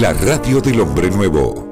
La radio del hombre nuevo.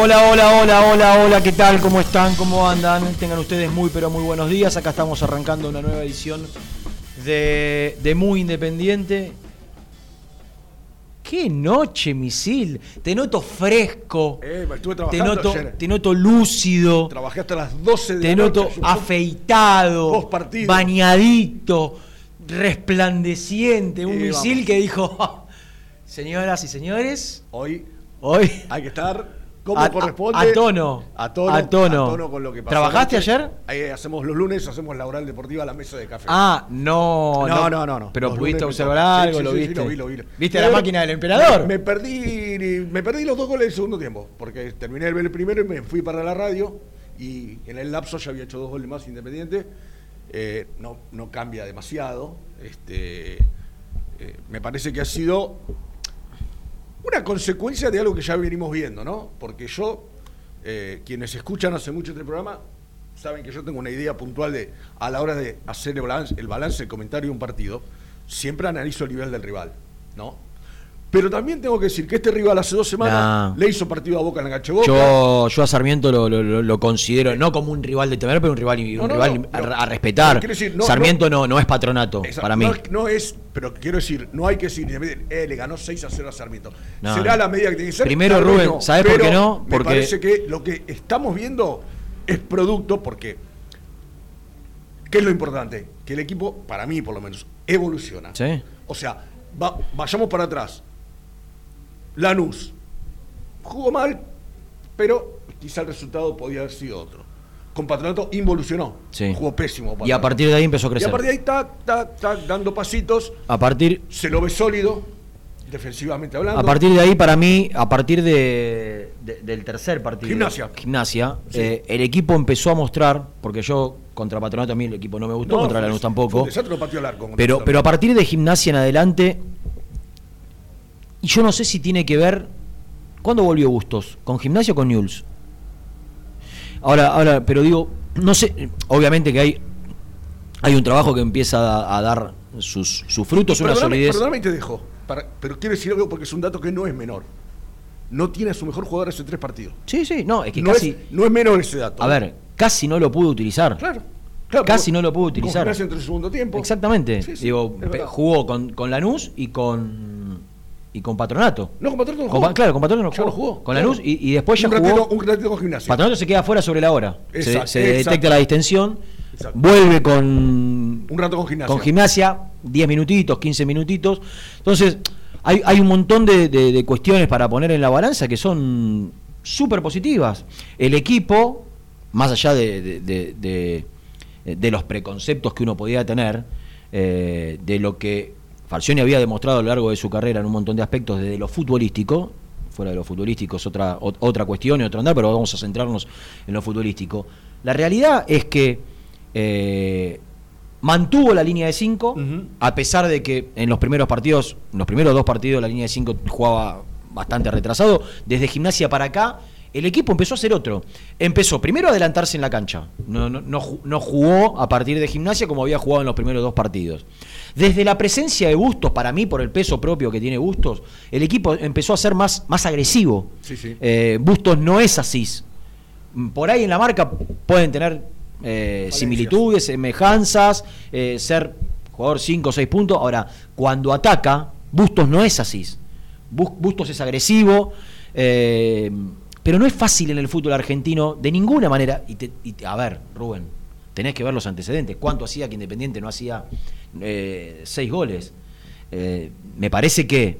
Hola, hola, hola, hola, hola, ¿qué tal? ¿Cómo están? ¿Cómo andan? Tengan ustedes muy, pero muy buenos días. Acá estamos arrancando una nueva edición de, de Muy Independiente. ¡Qué noche, misil! Te noto fresco. Eh, estuve Te trabajando noto, ayer. te noto lúcido. Trabajé hasta las 12 de Te la noto noche. Son afeitado, dos partidos. bañadito, resplandeciente. Un misil vamos. que dijo, señoras y señores, Hoy hoy hay que estar como A- corresponde. a- a tono. A tono. A tono. con lo que pasó. ¿Trabajaste ayer? Ahí hacemos los lunes, hacemos la oral deportiva a la mesa de café. Ah, no, No, no, no, no. Pero Los pudiste observar. Sí, algo, sí, lo sí, sí, viste. lo vi, lo vi. ¿Viste Pero la máquina del emperador? Me, me perdí, me perdí los dos goles del segundo tiempo, porque terminé de ver el primero y me fui para la radio y en el lapso ya había hecho dos goles más independiente. Eh, no, no cambia demasiado. Este, eh, me parece que ha sido una consecuencia de algo que ya venimos viendo, ¿no? Porque yo, eh, quienes escuchan hace mucho este programa, saben que yo tengo una idea puntual de, a la hora de hacer el balance, el balance, el comentario de un partido, siempre analizo el nivel del rival, ¿no? Pero también tengo que decir que este rival hace dos semanas Nah. le hizo partido a Boca en la cancha de Boca. Yo, yo a Sarmiento lo, lo- lo- lo considero no como un rival de temer, pero un rival, un No, no, rival no, a, a respetar. Decir, Sarmiento no, no es patronato Esa- para mí. No, es, pero quiero decir, no hay que decir, eh, le ganó 6 a 0 a Sarmiento. Será la medida que tiene que ser. Primero, Rubén, no, ¿sabés por qué no? Me Porque- parece que lo que estamos viendo es producto porque. ¿Qué es lo importante? Que el equipo, para mí por lo menos, evoluciona. Sí. O sea, va- vayamos para atrás. Lanús jugó mal, pero quizá el resultado podía haber sido otro. Con Patronato involucionó. Sí. Jugó pésimo. Y a Patronato. partir de ahí empezó a Y crecer. a partir de ahí, tac, tac, tac, dando pasitos. A partir, Se lo ve sólido, defensivamente hablando. a partir de ahí, para mí, a partir de, de- del tercer partido. Gimnasia. Gimnasia, Sí. eh, el equipo empezó a mostrar, porque yo contra Patronato a mí el equipo no me gustó, No, contra Lanús tampoco. desastre, pateó arco Pero, Patronato. pero a partir de gimnasia en adelante, y yo no sé si tiene que ver. ¿Cuándo volvió Bustos? ¿Con gimnasia o con Newell's? Ahora, ahora, pero digo, no sé, obviamente que hay, hay un trabajo que empieza a, a dar sus, sus frutos, una solidez. Perdóname y te dejo. para- pero quiero decir algo porque es un dato que no es menor. No tiene a su mejor jugador hace tres partidos. Sí, sí, no, es que no, casi. es, no es menor ese dato. A ver, casi no lo pudo utilizar. Claro. claro Casi no lo pudo utilizar. Gimnasia entró en el segundo tiempo. Exactamente. Sí, sí, Digo, jugó con, con Lanús y con y con Patronato. No, con Patronato no Con jugó. Pa- claro, con Patronato no jugó. no jugó. Con claro. Lanús y, y después ya un jugó. ratito, un ratito con Gimnasia. Patronato se queda fuera sobre la hora. Se- Exacto, se, detecta exacto. la distensión. Exacto. Vuelve con. Un rato con Gimnasia. Con gimnasia, 10 minutitos, 15 minutitos. Entonces, hay, hay un montón de, de- de cuestiones para poner en la balanza que son súper positivas. El equipo, más allá de, de- de- de- de los preconceptos que uno podía tener, eh, de lo que Falcioni había demostrado a lo largo de su carrera en un montón de aspectos, desde lo futbolístico, fuera de lo futbolístico es otra, ot- otra cuestión y otro andar, pero vamos a centrarnos en lo futbolístico. La realidad es que eh, mantuvo la línea de 5, Ujú. a pesar de que en los primeros partidos, en los primeros dos partidos, la línea de 5 jugaba bastante retrasado. Desde gimnasia para acá, el equipo empezó a hacer otro. Empezó primero a adelantarse en la cancha. No, no, no ju- no jugó a partir de gimnasia como había jugado en los primeros dos partidos. Desde la presencia de Bustos, para mí, por el peso propio que tiene Bustos, el equipo empezó a ser más, más agresivo. Sí, sí. Eh, Bustos no es así. Por ahí en la marca pueden tener eh, similitudes, semejanzas, eh, ser jugador 5 o 6 puntos. Ahora, cuando ataca, Bustos no es así. Bus- Bustos es agresivo, eh, pero no es fácil en el fútbol argentino de ninguna manera. Y, te- y a ver, Rubén, tenés que ver los antecedentes. ¿Cuánto hacía que Independiente no hacía 6 goles? Eh, me parece que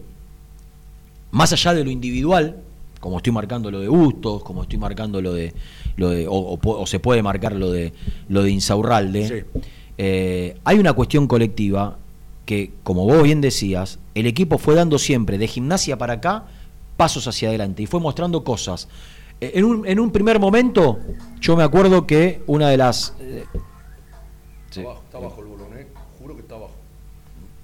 más allá de lo individual, como estoy marcando lo de Bustos, como estoy marcando lo de, lo de o, o o se puede marcar lo de lo de Insaurralde, Sí. eh, hay una cuestión colectiva que, como vos bien decías, el equipo fue dando siempre de gimnasia para acá pasos hacia adelante y fue mostrando cosas. Eh, En un, en un primer momento, yo me acuerdo que una de las... eh, sí, Está abajo el bolón, ¿eh? Juro que está abajo.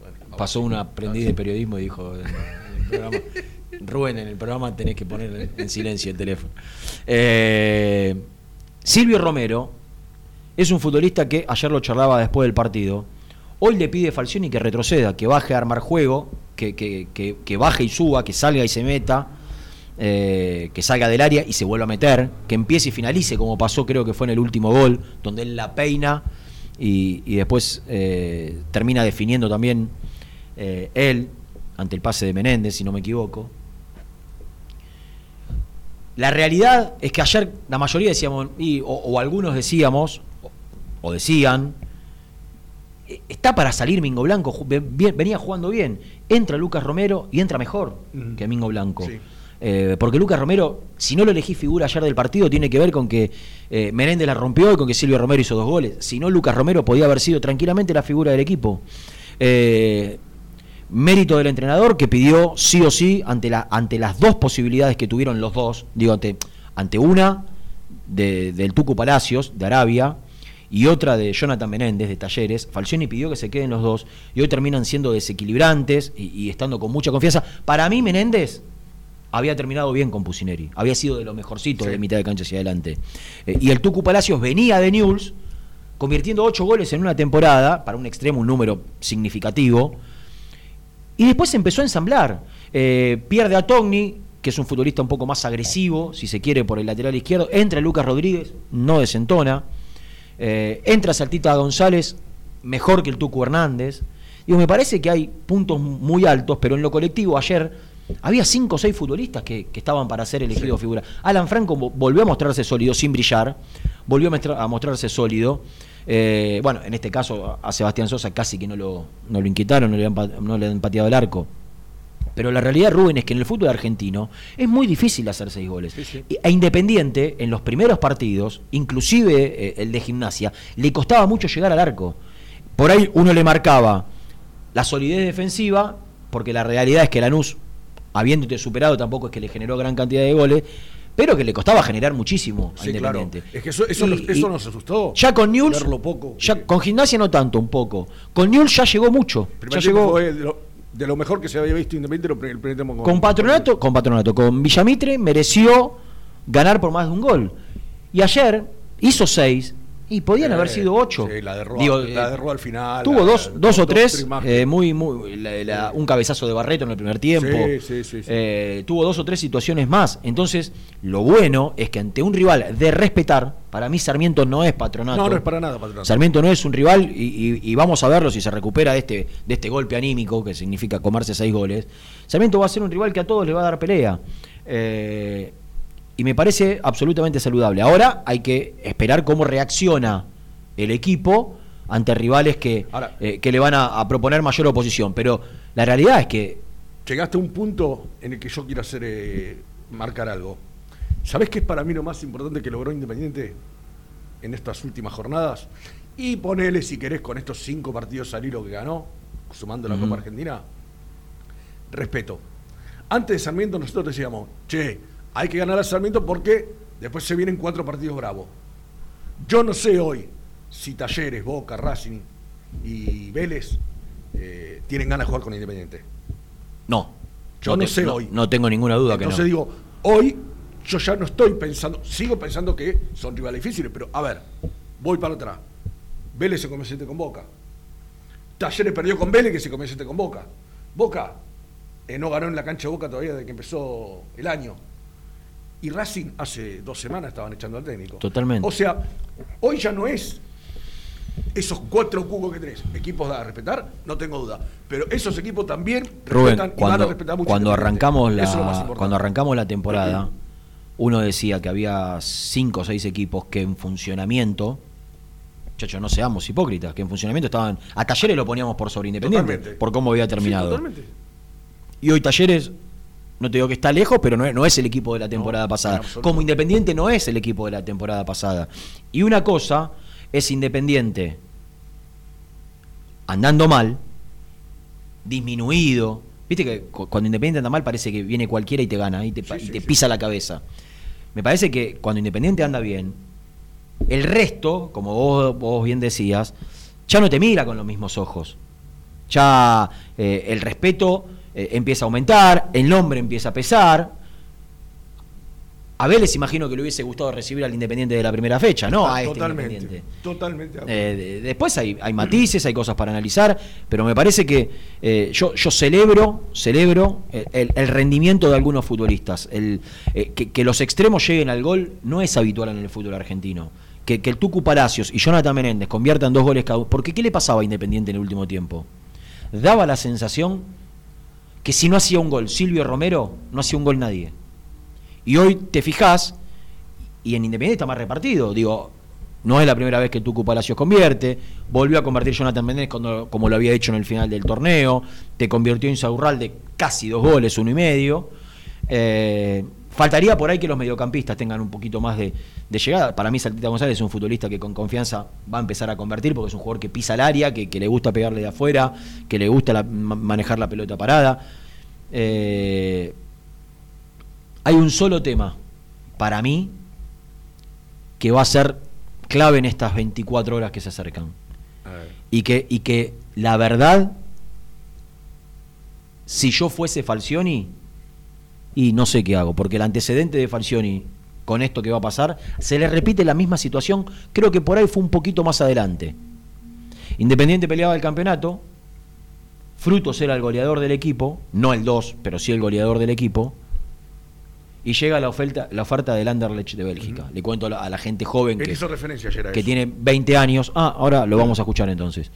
Bueno, abajo. pasó un aprendiz de periodismo y dijo en el programa, Rubén, en el programa tenés que poner en silencio el teléfono. Eh, Silvio Romero es un futbolista que ayer lo charlaba después del partido. Hoy le pide a Falcioni que retroceda, que baje a armar juego, que, que- que- que baje y suba, que salga y se meta, eh, que salga del área y se vuelva a meter, que empiece y finalice, como pasó creo que fue en el último gol, donde él la peina y, y después eh, termina definiendo también eh, él ante el pase de Menéndez, si no me equivoco. La realidad es que ayer la mayoría decíamos, y- o, o algunos decíamos, o, o decían, "Eh, está para salir Mingo Blanco, venía jugando bien. Entra Lucas Romero y entra mejor que Mingo Blanco. Sí. Eh, porque Lucas Romero, si no lo elegí figura ayer del partido, tiene que ver con que eh, Menéndez la rompió y con que Silvio Romero hizo dos goles. Si no, Lucas Romero podía haber sido tranquilamente la figura del equipo. Eh, mérito del entrenador que pidió sí o sí ante, ante las dos posibilidades que tuvieron los dos, digo, ante, una de- del Tucu Palacios, de Arabia, y otra de Jonathan Menéndez, de Talleres, Falcioni pidió que se queden los dos, y hoy terminan siendo desequilibrantes y, y estando con mucha confianza. Para mí, Menéndez había terminado bien con Pusineri, había sido de lo mejorcito Sí. de mitad de cancha hacia adelante. Eh, y el Tucu Palacios venía de Newell's, convirtiendo ocho goles en una temporada, para un extremo un número significativo, Y después se empezó a ensamblar. Eh, pierde a Togni, que es un futbolista un poco más agresivo, si se quiere, por el lateral izquierdo. Entra Lucas Rodríguez, no desentona. Eh, entra Saltita González, mejor que el Tucu Hernández. Digo, me parece que hay puntos muy altos, pero en lo colectivo ayer había cinco o seis futbolistas que, que estaban para ser elegidos figura. Alan Franco vo- volvió a mostrarse sólido sin brillar, volvió a, mostra- a mostrarse sólido. Eh, bueno, en este caso a Sebastián Sosa casi que no lo, no lo inquietaron, no le, han, no le han pateado el arco. Pero la realidad, Rubén, es que en el fútbol argentino es muy difícil hacer seis goles. Y- E Independiente, en los primeros partidos, inclusive eh, el de gimnasia, le costaba mucho llegar al arco. Por ahí uno le marcaba la solidez defensiva, porque la realidad es que Lanús, habiéndote superado, tampoco es que le generó gran cantidad de goles, pero que le costaba generar muchísimo a Sí, claro. Independiente. Es que eso, eso, Y- nos, eso y nos asustó. Ya con Newell's, poco. ya con gimnasia no tanto, un poco. Con Newell's ya llegó mucho. Ya llegó de lo, de lo mejor que se había visto Independiente lo- el primer tiempo con Patronato, con Patronato, con Villamitre mereció ganar por más de un gol. Y ayer hizo seis y podían Eh, haber sido ocho. sí, la de Roa- Digo, la eh, de Roa al final, Tuvo la- dos, la- dos o tres, eh, muy, muy, la- un cabezazo de Barreto en el primer tiempo. Sí, sí, sí, sí. Eh, tuvo dos o tres situaciones más. Entonces, lo bueno es que ante un rival de respetar, para mí Sarmiento no es Patronato. No, no es para nada Patronato. Sarmiento no es un rival y, y- y vamos a verlo si se recupera de este, de este golpe anímico que significa comerse seis goles. Sarmiento va a ser un rival que a todos le va a dar pelea. Eh, y me parece absolutamente saludable. Ahora hay que esperar cómo reacciona el equipo ante rivales que, Ahora- eh, que le van a, a proponer mayor oposición. Pero la realidad es que Llegaste a un punto en el que yo quiero hacer eh, marcar algo. ¿Sabés qué es para mí lo más importante que logró Independiente en estas últimas jornadas? Y ponele, si querés, con estos cinco partidos al hilo que ganó, sumando la. Copa Argentina. Respeto. Antes de Sarmiento nosotros decíamos, che, hay que ganar a Sarmiento porque después se vienen cuatro partidos bravos. Yo no sé hoy si Talleres, Boca, Racing y Vélez eh, tienen ganas de jugar con Independiente. no. Yo no te- sé hoy. No tengo ninguna duda Entonces que no. digo, hoy yo ya no estoy pensando, sigo pensando que son rivales difíciles, pero a ver, voy para atrás. Vélez se convierte con Boca. Talleres perdió con Vélez que se convierte con Boca. Boca eh, no ganó en la cancha de Boca todavía desde que empezó el año. Y Racing hace dos semanas estaban echando al técnico. Totalmente. O sea, hoy ya no es esos cuatro cubos que tenés. Equipos a respetar, no tengo duda. Pero esos equipos también Rubén, respetan y van a cuando, respetar mucho. cuando arrancamos es la cuando arrancamos la temporada, uno decía que había cinco o seis equipos que en funcionamiento, chacho, no seamos hipócritas, que en funcionamiento estaban, a Talleres lo poníamos por sobre Independiente, Totalmente. por cómo había Sí, terminado. totalmente. y hoy Talleres, no te digo que está lejos, pero no es, no es el equipo de la temporada No, pasada. Como Independiente no es el equipo de la temporada pasada. Y una cosa es Independiente andando mal, disminuido. Viste que cu- cuando Independiente anda mal parece que viene cualquiera y te gana y te, pa- Sí, y sí, te sí. pisa la cabeza. Me parece que cuando Independiente anda bien, el resto, como vos, vos bien decías, ya no te mira con los mismos ojos. Ya eh, el respeto eh, empieza a aumentar, el nombre empieza a pesar. A Vélez imagino que le hubiese gustado recibir al Independiente de la primera fecha, ¿no? A este totalmente. Independiente. Totalmente. Eh, de- después hay, hay matices, hay cosas para analizar, pero me parece que eh, yo, yo celebro, celebro el, el- el rendimiento de algunos futbolistas. El, eh, que, que los extremos lleguen al gol no es habitual en el fútbol argentino. Que, que el Tucu Palacios y Jonathan Menéndez conviertan dos goles cada uno. Porque ¿qué le pasaba a Independiente en el último tiempo? Daba la sensación que si no hacía un gol Silvio Romero, no hacía un gol nadie. Y hoy te fijás, y en Independiente está más repartido. Digo, no es la primera vez que Tucu Palacios convierte. Volvió a convertir Jonathan Méndez como lo había hecho en el final del torneo. Te convirtió en Saurral de casi dos goles, uno y medio. Eh, faltaría por ahí que los mediocampistas tengan un poquito más de, de llegada. Para mí, Saltita González es un futbolista que con confianza va a empezar a convertir porque es un jugador que pisa el área, que, que le gusta pegarle de afuera, que le gusta la- manejar la pelota parada. Eh, hay un solo tema para mí que va a ser clave en estas 24 horas que se acercan. Y que, y que la verdad, si yo fuese Falcioni, y no sé qué hago, porque el antecedente de Falcioni con esto que va a pasar, se le repite la misma situación, creo que por ahí fue un poquito más adelante. Independiente peleaba el campeonato, Frutos era el goleador del equipo, no el 2, pero sí el goleador del equipo. Y llega la oferta, la oferta del Anderlecht de Bélgica. Le cuento a la, a la gente joven Él que, hizo referencia ayer a que eso. tiene 20 años. Ah, ahora lo vamos a escuchar entonces.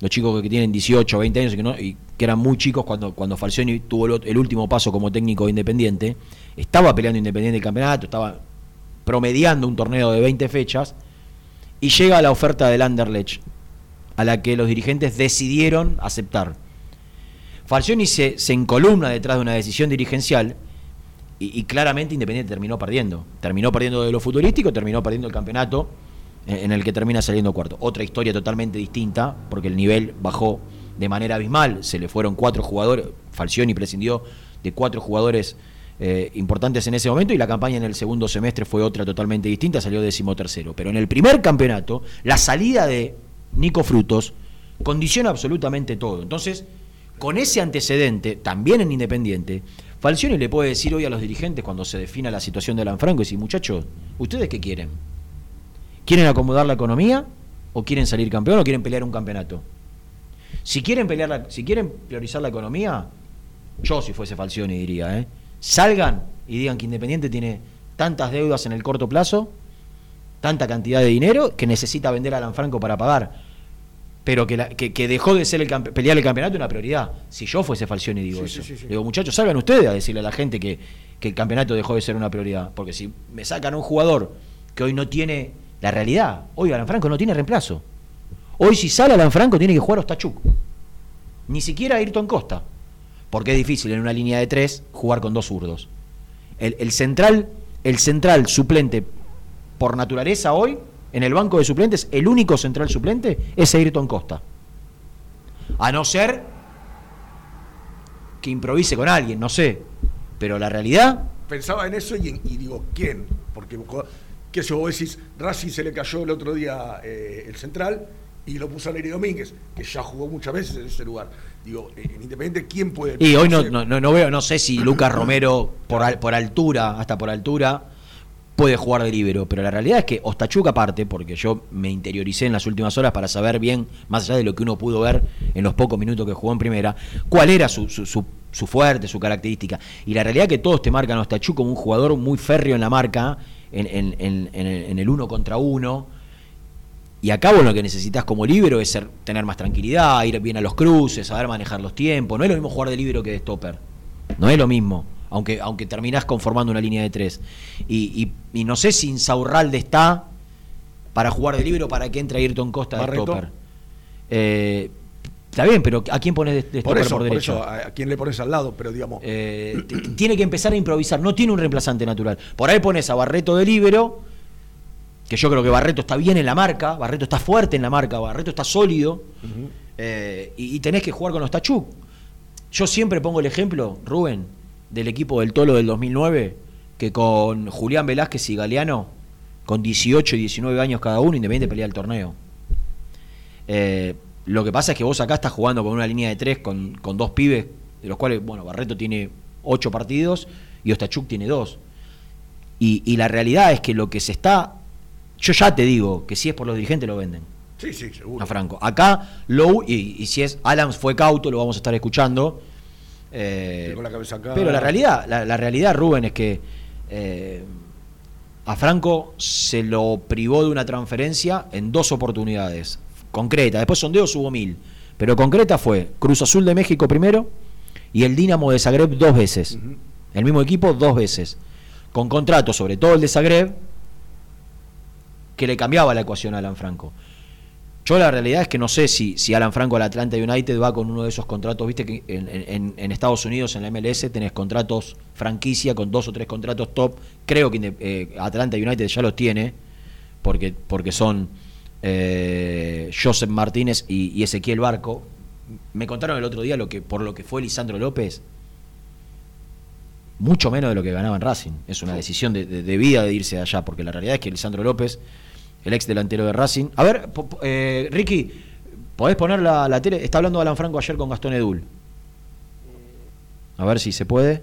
Los chicos que tienen 18, 20 años y que, no- eran muy chicos cuando, cuando Falcioni tuvo el, último paso como técnico de Independiente. Estaba peleando Independiente el campeonato, estaba promediando un torneo de 20 fechas. Y llega la oferta del Anderlecht, a la que los dirigentes decidieron aceptar. Falcioni se, se encolumna detrás de una decisión dirigencial y, y claramente Independiente terminó perdiendo. Terminó perdiendo de lo futurístico, terminó perdiendo el campeonato en, en el que termina saliendo cuarto. Otra historia totalmente distinta, porque el nivel bajó de manera abismal. Se le fueron cuatro jugadores, Falcioni prescindió de cuatro jugadores eh, importantes en ese momento y la campaña en el segundo semestre fue otra totalmente distinta, salió decimotercero. Pero en el primer campeonato, la salida de Nico Frutos condiciona absolutamente todo. Entonces, con ese antecedente, también en Independiente, Falcioni le puede decir hoy a los dirigentes cuando se defina la situación de Lanfranco y decir, muchachos, ¿ustedes qué quieren? ¿Quieren acomodar la economía o quieren salir campeón o quieren pelear un campeonato? Si quieren pelear la- si quieren priorizar la economía, yo si fuese Falcioni diría, ¿eh? salgan y digan que Independiente tiene tantas deudas en el corto plazo, tanta cantidad de dinero que necesita vender a Lanfranco para pagar pero que, la- que, que dejó de ser el pelear el campeonato una prioridad. Si yo fuese Falcioni digo Sí, eso. sí, sí, sí. Digo, muchachos, salgan ustedes a decirle a la gente que, que el campeonato dejó de ser una prioridad. Porque si me sacan un jugador que hoy no tiene la realidad, hoy Alan Franco no tiene reemplazo. Hoy si sale Alan Franco tiene que jugar Ostachuk. Ni siquiera Ayrton Costa. Porque es difícil en una línea de tres jugar con dos zurdos. El, el central, el central suplente por naturaleza hoy, en el banco de suplentes, el único central suplente es Ayrton Costa. A no ser que improvise con alguien, no sé. Pero la realidad, Pensaba en eso y, y digo, ¿quién? Porque, sé yo, vos decís, Racing se le cayó el otro día eh, el central y lo puso a Neri Domínguez, que ya jugó muchas veces en ese lugar. Digo, eh, en Independiente, ¿quién puede...? y hoy no, no, no- no veo, no sé si Lucas Romero, por, al- por altura, hasta por altura, puede jugar de libero. Pero la realidad es que Ostachuk aparte, porque yo me interioricé en las últimas horas para saber bien, más allá de lo que uno pudo ver en los pocos minutos que jugó en primera, cuál era su, su, su- su fuerte, su característica. Y la realidad es que todos te marcan a Ostachuk como un jugador muy férreo en la marca, en- en- en el- en el uno contra uno. Y acá vos lo que necesitas como libero es ser, tener más tranquilidad, ir bien a los cruces, saber manejar los tiempos. No es lo mismo jugar de libero que de stopper. No es lo mismo. Aunque, aunque terminás conformando una línea de tres. Y, y- y no sé si Insaurralde está para jugar de libero para que entre Ayrton Costa de Barreto. stopper. Eh, está bien, pero ¿a quién pones de, de Por eso, por por derecho? eso, ¿a quién le pones al lado? Pero digamos, Eh, tiene que empezar a improvisar, no tiene un reemplazante natural. Por ahí pones a Barreto de libero, que yo creo que Barreto está bien en la marca, Barreto está fuerte en la marca, Barreto está sólido, eh, y, y tenés que jugar con los Tachuk. Yo siempre pongo el ejemplo, Rubén, del equipo del Tolo del 2009, que con Julián Velázquez y Galeano, con 18 y 19 años cada uno, Independiente pelea el torneo. Eh, lo que pasa es que vos acá estás jugando con una línea de tres con, con dos pibes, de los cuales, bueno, Barreto tiene ocho partidos y Ostachuk tiene dos. Y, y la realidad es que lo que se está. Yo ya te digo que si es por los dirigentes lo venden sí, sí, seguro. a Franco. Acá, Low, y, y si es Adams fue cauto, lo vamos a estar escuchando. Eh, la cabeza acá. pero la realidad, la, la realidad, Rubén, es que eh, a Franco se lo privó de una transferencia en dos oportunidades. Concreta, después sondeos hubo mil. Pero concreta fue Cruz Azul de México primero y el Dinamo de Zagreb dos veces. El mismo equipo dos veces. Con contratos, sobre todo el de Zagreb, que le cambiaba la ecuación a Alan Franco. Yo la realidad es que no sé si, si Alan Franco al Atlanta United va con uno de esos contratos, viste que en, en- en Estados Unidos, en la MLS, tenés contratos franquicia con dos o tres contratos top. Creo que eh, Atlanta United ya los tiene, porque, porque son eh, Joseph Martínez y, y Ezequiel Barco. Me contaron el otro día lo que por lo que fue Lisandro López, mucho menos de lo que ganaba en Racing. Es una decisión de, de- de vida de irse de allá, porque la realidad es que Lisandro López, el ex delantero de Racing. A ver, po- eh, Ricky, ¿podés poner la, la tele? Está hablando Alan Franco ayer con Gastón Edul. A ver si se puede.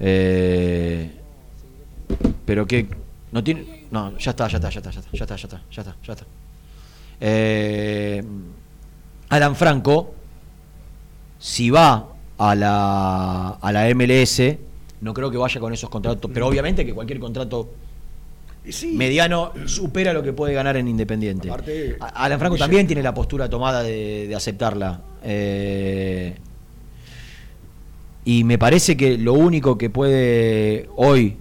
Eh, pero que no tiene no ya está ya está ya está ya está ya está ya está ya está ya está Eh, Alan Franco, si va a la, a la MLS, no creo que vaya con esos contratos, pero obviamente que cualquier contrato sí, mediano supera lo que puede ganar en Independiente. Aparte, Alan Franco también tiene la postura tomada de, de aceptarla. Eh, y me parece que lo único que puede hoy,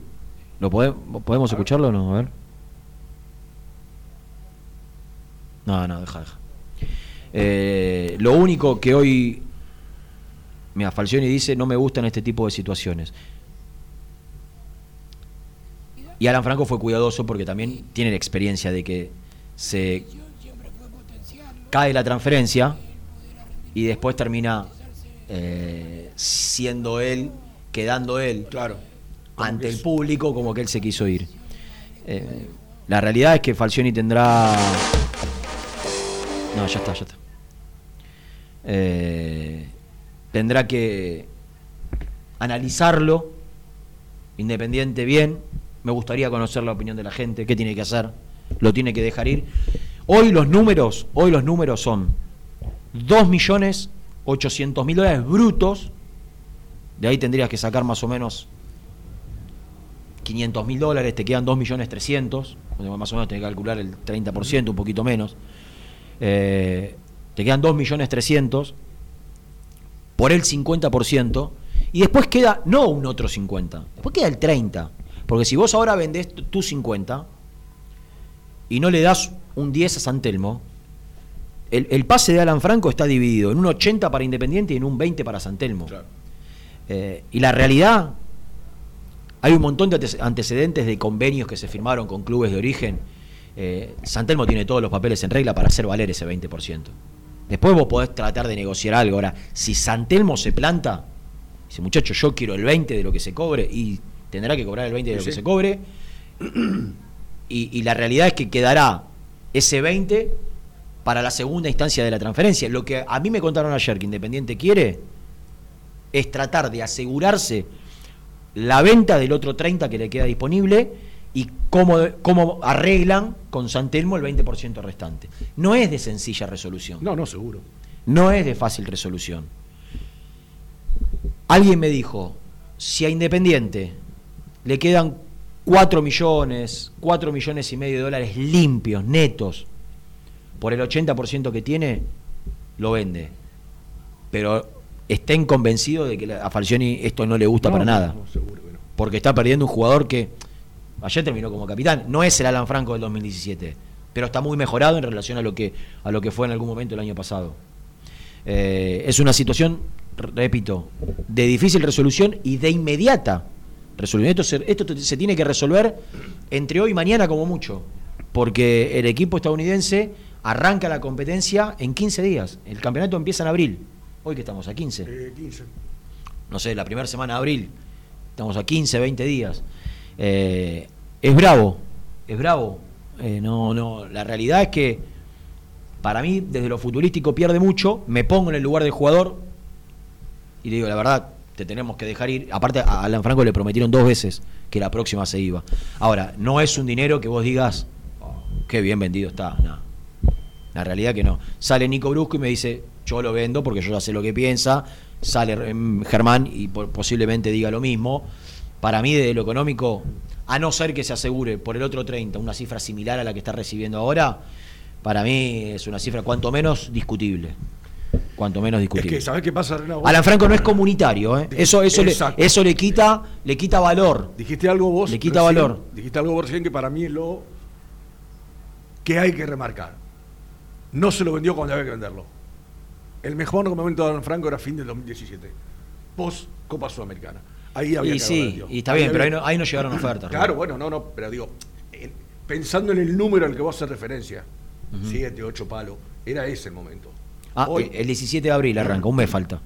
¿lo pode- ¿podemos escucharlo o no? A ver. No, no, deja, deja. Eh, lo único que hoy, mira, Falcioni dice, no me gustan este tipo de situaciones. Y Alan Franco fue cuidadoso porque también tiene la experiencia de que se cae la transferencia y después termina eh, siendo él, quedando él claro. Ante el público como que él se quiso ir. Eh, la realidad es que Falcioni tendrá... No, ya está, ya está. Eh, tendrá que analizarlo, independiente bien. Me gustaría conocer la opinión de la gente, qué tiene que hacer, lo tiene que dejar ir. Hoy los números, hoy los números son 2.800.000 dólares brutos. De ahí tendrías que sacar más o menos 500 mil dólares, te quedan 2.300.000, más o menos tenés que calcular el 30%, un poquito menos. Eh, te quedan 2.300.000 por el 50%, y después queda no un otro 50, después queda el 30. Porque si vos ahora vendés tu 50 y no le das un 10 a San Telmo, el, el pase de Alan Franco está dividido en un 80 para Independiente y en un 20 para San Telmo. Claro. Eh, y la realidad, hay un montón de ante- antecedentes de convenios que se firmaron con clubes de origen. Eh, San Telmo tiene todos los papeles en regla para hacer valer ese 20%. Después vos podés tratar de negociar algo. Ahora, si San Telmo se planta, dice, muchacho, yo quiero el 20 de lo que se cobre y tendrá que cobrar el 20 de lo Sí, que se cobre. Y, y la realidad es que quedará ese 20 para la segunda instancia de la transferencia. Lo que a mí me contaron ayer que Independiente quiere es tratar de asegurarse la venta del otro 30 que le queda disponible y cómo, cómo arreglan con San Telmo el 20% restante. No es de sencilla resolución. No, no, seguro. No es de fácil resolución. Alguien me dijo, si a Independiente le quedan 4 millones, 4 millones y medio de dólares limpios, netos, por el 80% que tiene, lo vende. Pero estén convencidos de que a Falcioni esto no le gusta No, para nada. no, seguro que no. Porque está perdiendo un jugador que ayer terminó como capitán. No es el Alan Franco del 2017, pero está muy mejorado en relación a lo que, a lo que fue en algún momento el año pasado. Eh, es una situación, repito, de difícil resolución y de inmediata resolución. Esto se, esto se tiene que resolver entre hoy y mañana como mucho, porque el equipo estadounidense arranca la competencia en 15 días. El campeonato empieza en abril. Hoy que estamos a 15 Eh, 15. no sé, la primera semana de abril. Estamos a 15, 20 días. Eh, es bravo, es bravo. Eh, no, no, la realidad es que para mí, desde lo futurístico, pierde mucho. Me pongo en el lugar del jugador y le digo, la verdad, te tenemos que dejar ir. Aparte, a Alan Franco le prometieron dos veces que la próxima se iba. Ahora, no es un dinero que vos digas, "Oh, qué bien vendido está. La realidad que no. Sale Nico Brusco y me dice, yo lo vendo porque yo ya sé lo que piensa. Sale em, Germán y po- posiblemente diga lo mismo. Para mí, desde lo económico, a no ser que se asegure por el otro 30 una cifra similar a la que está recibiendo ahora, para mí es una cifra cuanto menos discutible. Cuanto menos Es discutible. que, ¿sabés qué pasa, Renato? Alan Franco no es comunitario, ¿eh? eso, eso, le, eso le quita, le quita valor. Dijiste algo vos. Le quita recién, valor. Dijiste algo vos recién que para mí es lo que hay que remarcar. No se lo vendió cuando había que venderlo. El mejor momento de Alan Franco era fin del 2017. Post Copa Sudamericana. Ahí había Y que sí, y está bien, pero ahí no, ahí no llegaron ofertas. Claro, bueno, no, no, pero digo, en- pensando en el número al que vos haces referencia, siete, ocho palos, era ese el momento. Ah, Hoy- el 17 de abril arranca, un mes falta.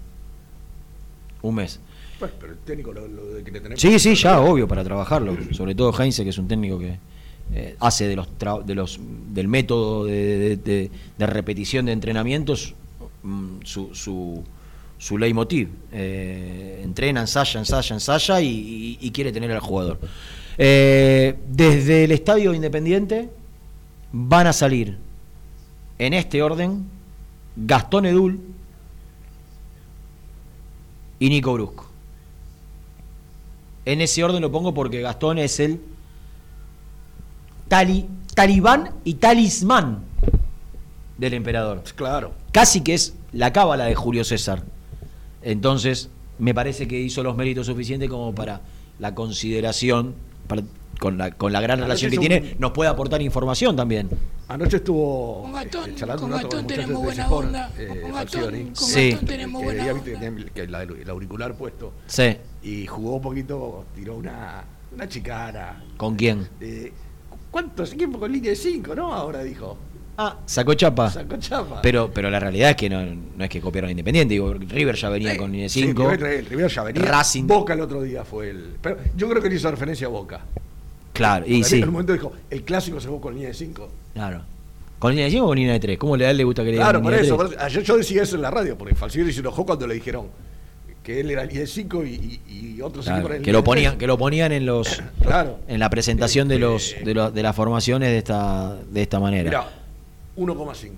Un mes. Bueno, pero el técnico lo, lo de que le tenemos. Sí, sí, ya, obvio, para trabajarlo. Sobre todo Heinze, que es un técnico que eh, hace de los, tra- de los del método de- de repetición de entrenamientos mm, su, su, su leitmotiv. Eh, entrena, ensaya, ensaya, ensaya y, quiere tener al jugador. Eh, desde el Estadio Independiente van a salir en este orden Gastón Edul y Nico Brusco. En ese orden lo pongo porque Gastón es el tali, talibán y talismán del emperador. Claro. Casi que es la cábala de Julio César. Entonces, me parece que hizo los méritos suficientes como para la consideración, para- con, la, con la gran Anoche relación que tiene, nos puede aportar información también. Anoche estuvo Con Gastón- eh, charlando con Gastón con tenemos buena Sport, onda. eh, Con Gastón- con Sí. Gastón tenemos que, buena ya onda. que tiene que la- el auricular puesto Sí. y jugó un poquito, tiró una, una chicana. ¿Con quién? de ¿Cuántos equipos con línea de 5, no? Ahora dijo. Ah, sacó chapa. Sacó chapa. Pero, pero la realidad es que no, no es que copiaron a Independiente. Digo, River ya venía Sí, con sí, 5. River, River ya venía. Racing. Boca el otro día fue el. Pero yo creo que le hizo referencia a Boca. claro, y En sí. el momento dijo, el clásico se jugó con de 5. Claro. ¿Con línea de 5 o con línea de 3? ¿Cómo le, a él le gusta que le Claro, por eso, por eso. Ayer yo decía eso en la radio, porque Falcioni se enojó cuando le dijeron que él era línea de 5 y, y- otros Claro, equipos eran que lo ponían, que lo ponían en los Claro. en la presentación de Este, los de, los- de las formaciones de esta de esta manera. Mirá, 1,5.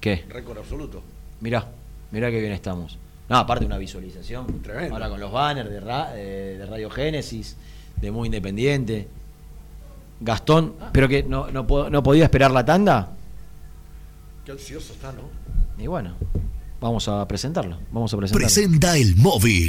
¿Qué? Récord absoluto. Mirá, mirá qué bien estamos. No, aparte una visualización. Tremendo. Ahora con los banners de, Ra- eh, de Radio Génesis, de Muy Independiente. Gastón, pero que no, no, no podía esperar la tanda. Qué ansioso está, ¿no? Y bueno, vamos a presentarlo. Vamos a presentarlo. Presenta el móvil.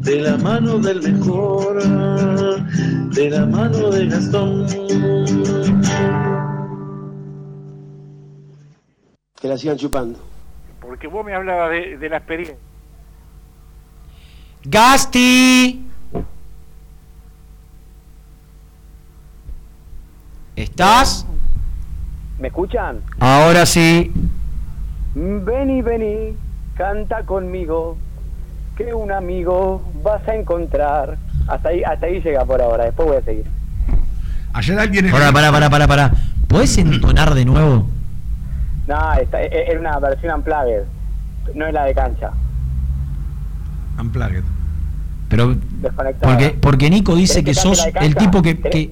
de la mano del mejor, de la mano de Gastón. Que la sigan chupando. Porque vos me hablabas de, de la experiencia. Gasti. ¿Estás? ¿Me escuchan? Ahora sí. Vení, vení, canta conmigo, que un amigo vas a encontrar. Hasta ahí, hasta ahí llega por ahora, después voy a seguir. Ayer alguien. en- Pará, pará, pará, pará, pará. ¿Podés entonar de nuevo? No, esta, e- e- era una versión unplugged, no es la de cancha, Unplugged. Pero porque, porque Nico dice que ¿Querés que cante sos el tipo que, que,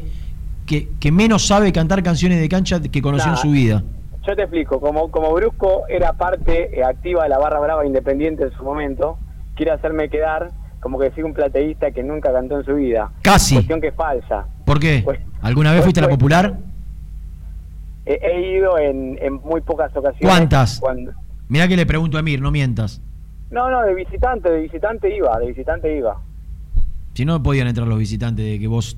que, que menos sabe cantar canciones de cancha que conoció en su vida. Yo te explico, como, como Brusco era parte eh, activa de la barra brava independiente en su momento, quiere hacerme quedar como que soy un plateísta que nunca cantó en su vida. Casi. Cuestión que es falsa. ¿Por qué? Pues- ¿Alguna vez pues- fuiste a la pues- popular? He, he ido en, en muy pocas ocasiones. ¿Cuántas? Cuando, Mirá que le pregunto a Emir, no mientas. no, no, de visitante, de visitante iba, de visitante iba. Si no podían entrar los visitantes de que vos.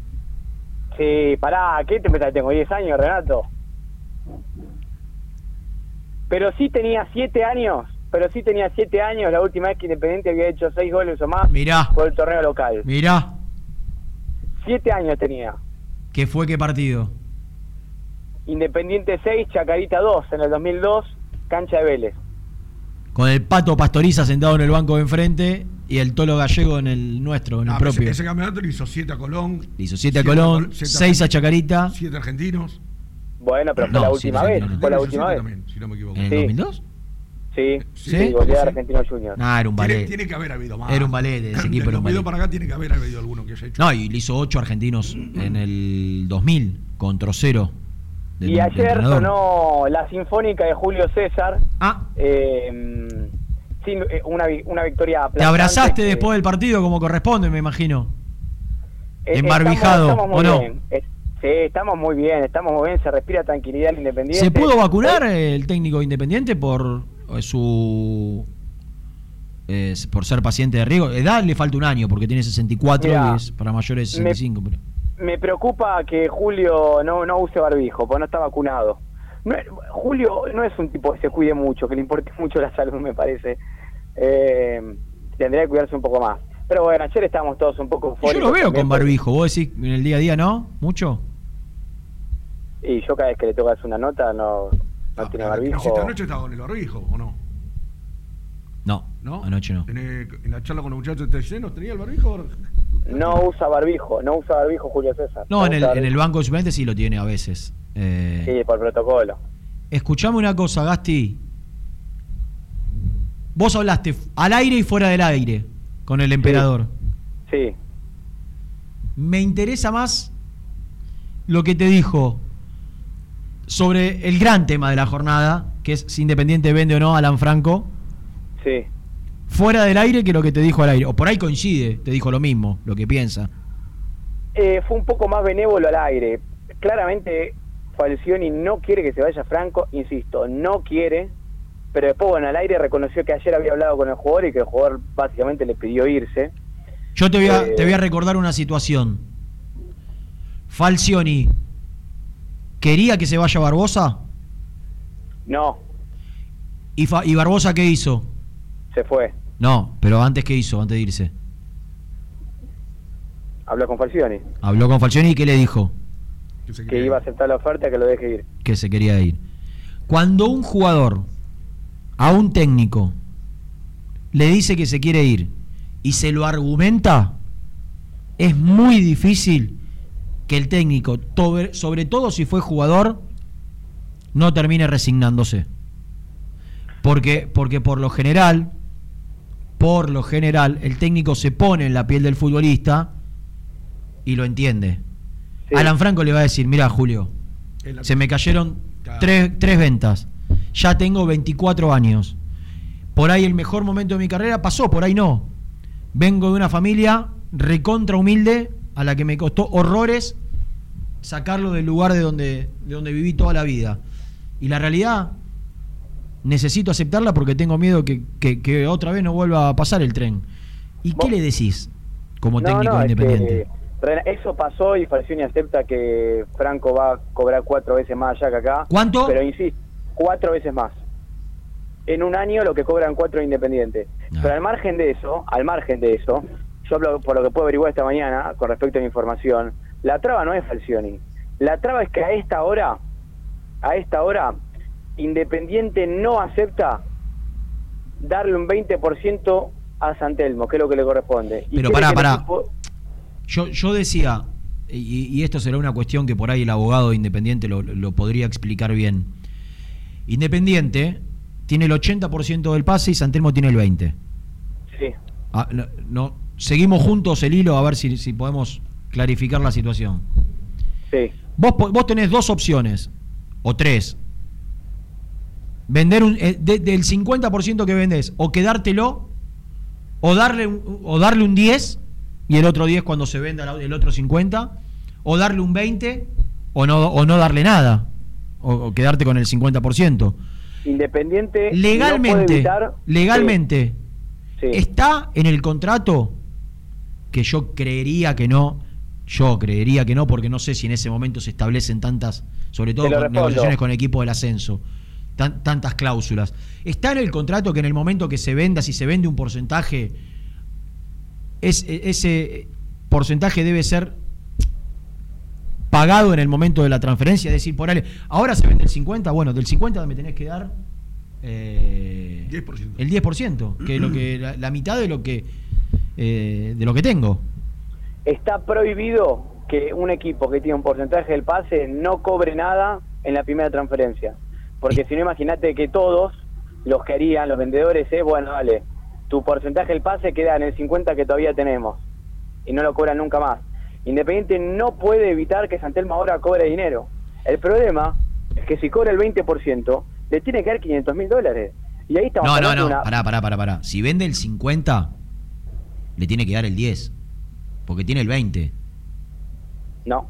Sí, pará, ¿qué te pensás? Tengo 10 años, Renato. Pero sí tenía 7 años, pero sí tenía 7 años la última vez que Independiente había hecho 6 goles o más Mirá, por el torneo local. mirá. 7 años tenía. ¿Qué fue qué partido? Independiente 6, Chacarita 2 en el 2002, cancha de Vélez. Con el pato Pastoriza sentado en el banco de enfrente y el tolo gallego en el nuestro, en el Ah, propio. Ese, ese campeonato le hizo 7 a Colón. Le hizo 7 a Colón, 6 a Chacarita. 7 argentinos. Bueno, pero fue la última vez, fue la última siete vez. También, si no me equivoco. ¿En el Sí. 2002? Sí, Sí, sí, sí, goleada sí. de Argentino Junior. Nah, era un ballet. tiene que haber habido más. Era un ballet, ese equipo Del era un 2002 ballet. para acá tiene que haber habido alguno que haya hecho. No, y le hizo 8 argentinos en el 2000 con Trocero. del- Y ayer sonó la Sinfónica de Julio César. Ah, eh, sin, eh, una, una victoria te abrazaste que- después del partido como corresponde, me imagino. Eh, embarbijado, estamos- estamos ¿o muy no? bien. Eh, sí, estamos muy bien, estamos muy bien, se respira tranquilidad en Independiente. ¿Se pudo vacunar el técnico independiente por su. eh, por ser paciente de riesgo? Edad le falta un año porque tiene 64 Mirá, y es para mayores de me- 65. pero- Me preocupa que Julio no, no use barbijo, porque no está vacunado. No Julio no es un tipo que se cuide mucho, que le importe mucho la salud, me parece. Eh, tendría que cuidarse un poco más. Pero bueno, ayer estábamos todos un poco yo lo veo con barbijo. ¿Vos decís en el día a día no? ¿Mucho? Y yo cada vez que le tocas una nota no, no Ah, tiene pero barbijo. Esta noche estaba con el barbijo, ¿o no? ¿No? Anoche no. En, el- en la charla con los muchachos de ¿nos tenía el barbijo? No usa barbijo, no usa barbijo Julio César. No, en el, en el banco de suplentes sí lo tiene a veces. Eh, Sí, por protocolo. Escuchame una cosa, Gasti. Vos hablaste al aire y fuera del aire con el emperador. Sí. Me interesa más lo que te dijo sobre el gran tema de la jornada, que es si Independiente vende o no a Alan Franco, Sí. fuera del aire que lo que te dijo al aire. O por ahí coincide, te dijo lo mismo, lo que piensa. Eh, fue un poco más benévolo al aire. Claramente Falcioni no quiere que se vaya Franco, insisto, no quiere, pero después, bueno, al aire reconoció que ayer había hablado con el jugador y que el jugador básicamente le pidió irse. Yo te voy a, Eh. te voy a recordar una situación. Falcioni, ¿quería que se vaya Barbosa? No, ¿Y, Fa- y Barbosa qué hizo? se fue. No, pero antes qué hizo, antes de irse. Habló con Falcioni, Habló con Falcioni y ¿qué le dijo? Que se que iba a aceptar la oferta que lo deje ir. Que se quería ir. Cuando un jugador a un técnico le dice que se quiere ir y se lo argumenta, es muy difícil que el técnico, sobre todo si fue jugador, no termine resignándose. Porque, porque por lo general, por lo general, el técnico se pone en la piel del futbolista y lo entiende. Sí. Alan Franco le va a decir, mira Julio, se me cayeron tres, tres ventas, ya tengo 24 años. Por ahí el mejor momento de mi carrera pasó, por ahí no. Vengo de una familia recontra humilde a la que me costó horrores sacarlo del lugar de donde, de donde viví toda la vida. Y la realidad, necesito aceptarla porque tengo miedo que, que- que otra vez no vuelva a pasar el tren. ¿Y qué le decís como No, técnico no, es independiente? que, eso pasó y Falcioni acepta que Franco va a cobrar cuatro veces más allá que acá. ¿Cuánto? Pero insisto, cuatro veces más. En un año lo que cobran cuatro independientes. No. Pero al margen de eso, al margen de eso, yo hablo por lo que puedo averiguar esta mañana con respecto a mi información, la traba no es Falcioni. La traba es que a esta hora, a esta hora, Independiente no acepta darle un 20% a Santelmo, que es lo que le corresponde. Y Pero pará, pará. Yo, yo decía, y, y esto será una cuestión que por ahí el abogado de Independiente lo, lo podría explicar bien. Independiente tiene el 80% del pase y Santelmo tiene el 20%. Sí. Ah, no, no- seguimos juntos el hilo a ver si, si podemos clarificar la situación. Sí, Vos, vos tenés dos opciones, o tres. Vender un, eh, de- del 50% que vendés, o quedártelo, o darle, un, o darle un 10, y el otro 10 cuando se venda el otro 50, o darle un 20, o no, o no darle nada, o, o quedarte con el 50%. Independiente. no Legalmente, evitar- legalmente, Sí, sí. ¿Está en el contrato? Que yo creería que no. Yo creería que no, porque no sé si en ese momento se establecen tantas, sobre todo con negociaciones con el equipo del ascenso, tan- tantas cláusulas. ¿Está en el contrato que en el momento que se venda, si se vende un porcentaje, es, ese porcentaje debe ser pagado en el momento de la transferencia? Es decir, por ahí, ahora se vende el 50, bueno, del 50 me tenés que dar eh, 10%. el 10%, que es lo que la, la mitad de lo que eh, de lo que tengo. Está prohibido que un equipo que tiene un porcentaje del pase no cobre nada en la primera transferencia. Porque si no, imagínate que todos los que harían, los vendedores, es, bueno, dale, tu porcentaje del pase queda en el 50 que todavía tenemos. Y no lo cobran nunca más. Independiente no puede evitar que Santelmo ahora cobre dinero. El problema es que si cobra el 20%, le tiene que dar 500 mil dólares. Y ahí estamos No, no, no, una- pará, pará, pará, pará. Si vende el 50, le tiene que dar el 10, porque tiene el 20. No.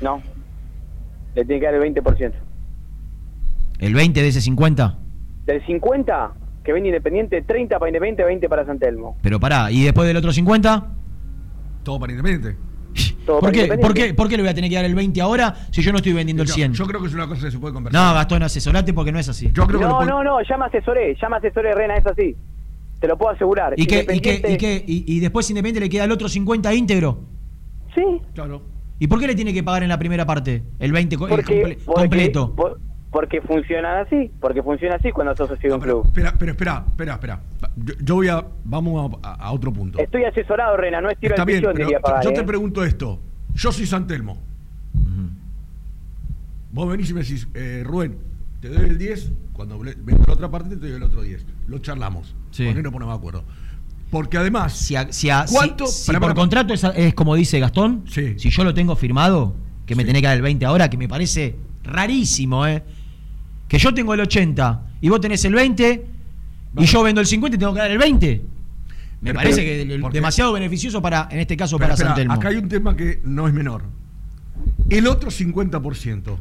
No. Le tiene que dar el 20%. El 20 de ese 50. Del 50 que vende Independiente, 30 para Independiente, 20 para San Telmo. Pero pará, ¿y después del otro 50? Todo para Independiente. Todo ¿Por para qué, Independiente. ¿Por, qué, ¿Por qué le voy a tener que dar el 20 ahora si yo no estoy vendiendo el Yo- 100? Yo, creo que es una cosa que se puede conversar. no, Gastón, asesorate porque no es así. Yo creo que lo No, puede- no, no, ya me asesoré, ya me asesoré, Rena, es así. Te lo puedo asegurar. ¿Y, qué, y, Independiente- y, qué- y- y después Independiente le queda el otro 50 íntegro? Sí, Claro. ¿Y por qué le tiene que pagar en la primera parte el 20 co- el porque, comple- porque- completo? por- porque funcionan así, porque funciona así cuando sos socio de un club. Espera, pero espera, espera, espera. Yo, yo voy a. Vamos a, a otro punto. Estoy asesorado, Rena, no es tiro Está al bien, pichón, pero diría Pagani, yo te ¿eh? pregunto esto. Yo soy Santelmo. Vos venís y me decís, eh, Rubén, te doy el 10, cuando ble- vengo a la otra parte te doy el otro 10. Lo charlamos. Sí. ¿Por qué no ponemos de acuerdo? Porque además, Si, a- si a- si- ¿Cuánto? si Pará, por pará. contrato es, es como dice Gastón, Sí. si yo lo tengo firmado, que me Sí. tenés que dar el 20 ahora, que me parece rarísimo, ¿eh? Que yo tengo el 80 y vos tenés el 20 y Vamos. yo vendo el 50 y tengo que dar el 20. Me Pero- parece pero- que porque- demasiado beneficioso para, en este caso, Pero para Santelmo. acá hay un tema que no es menor. El otro 50%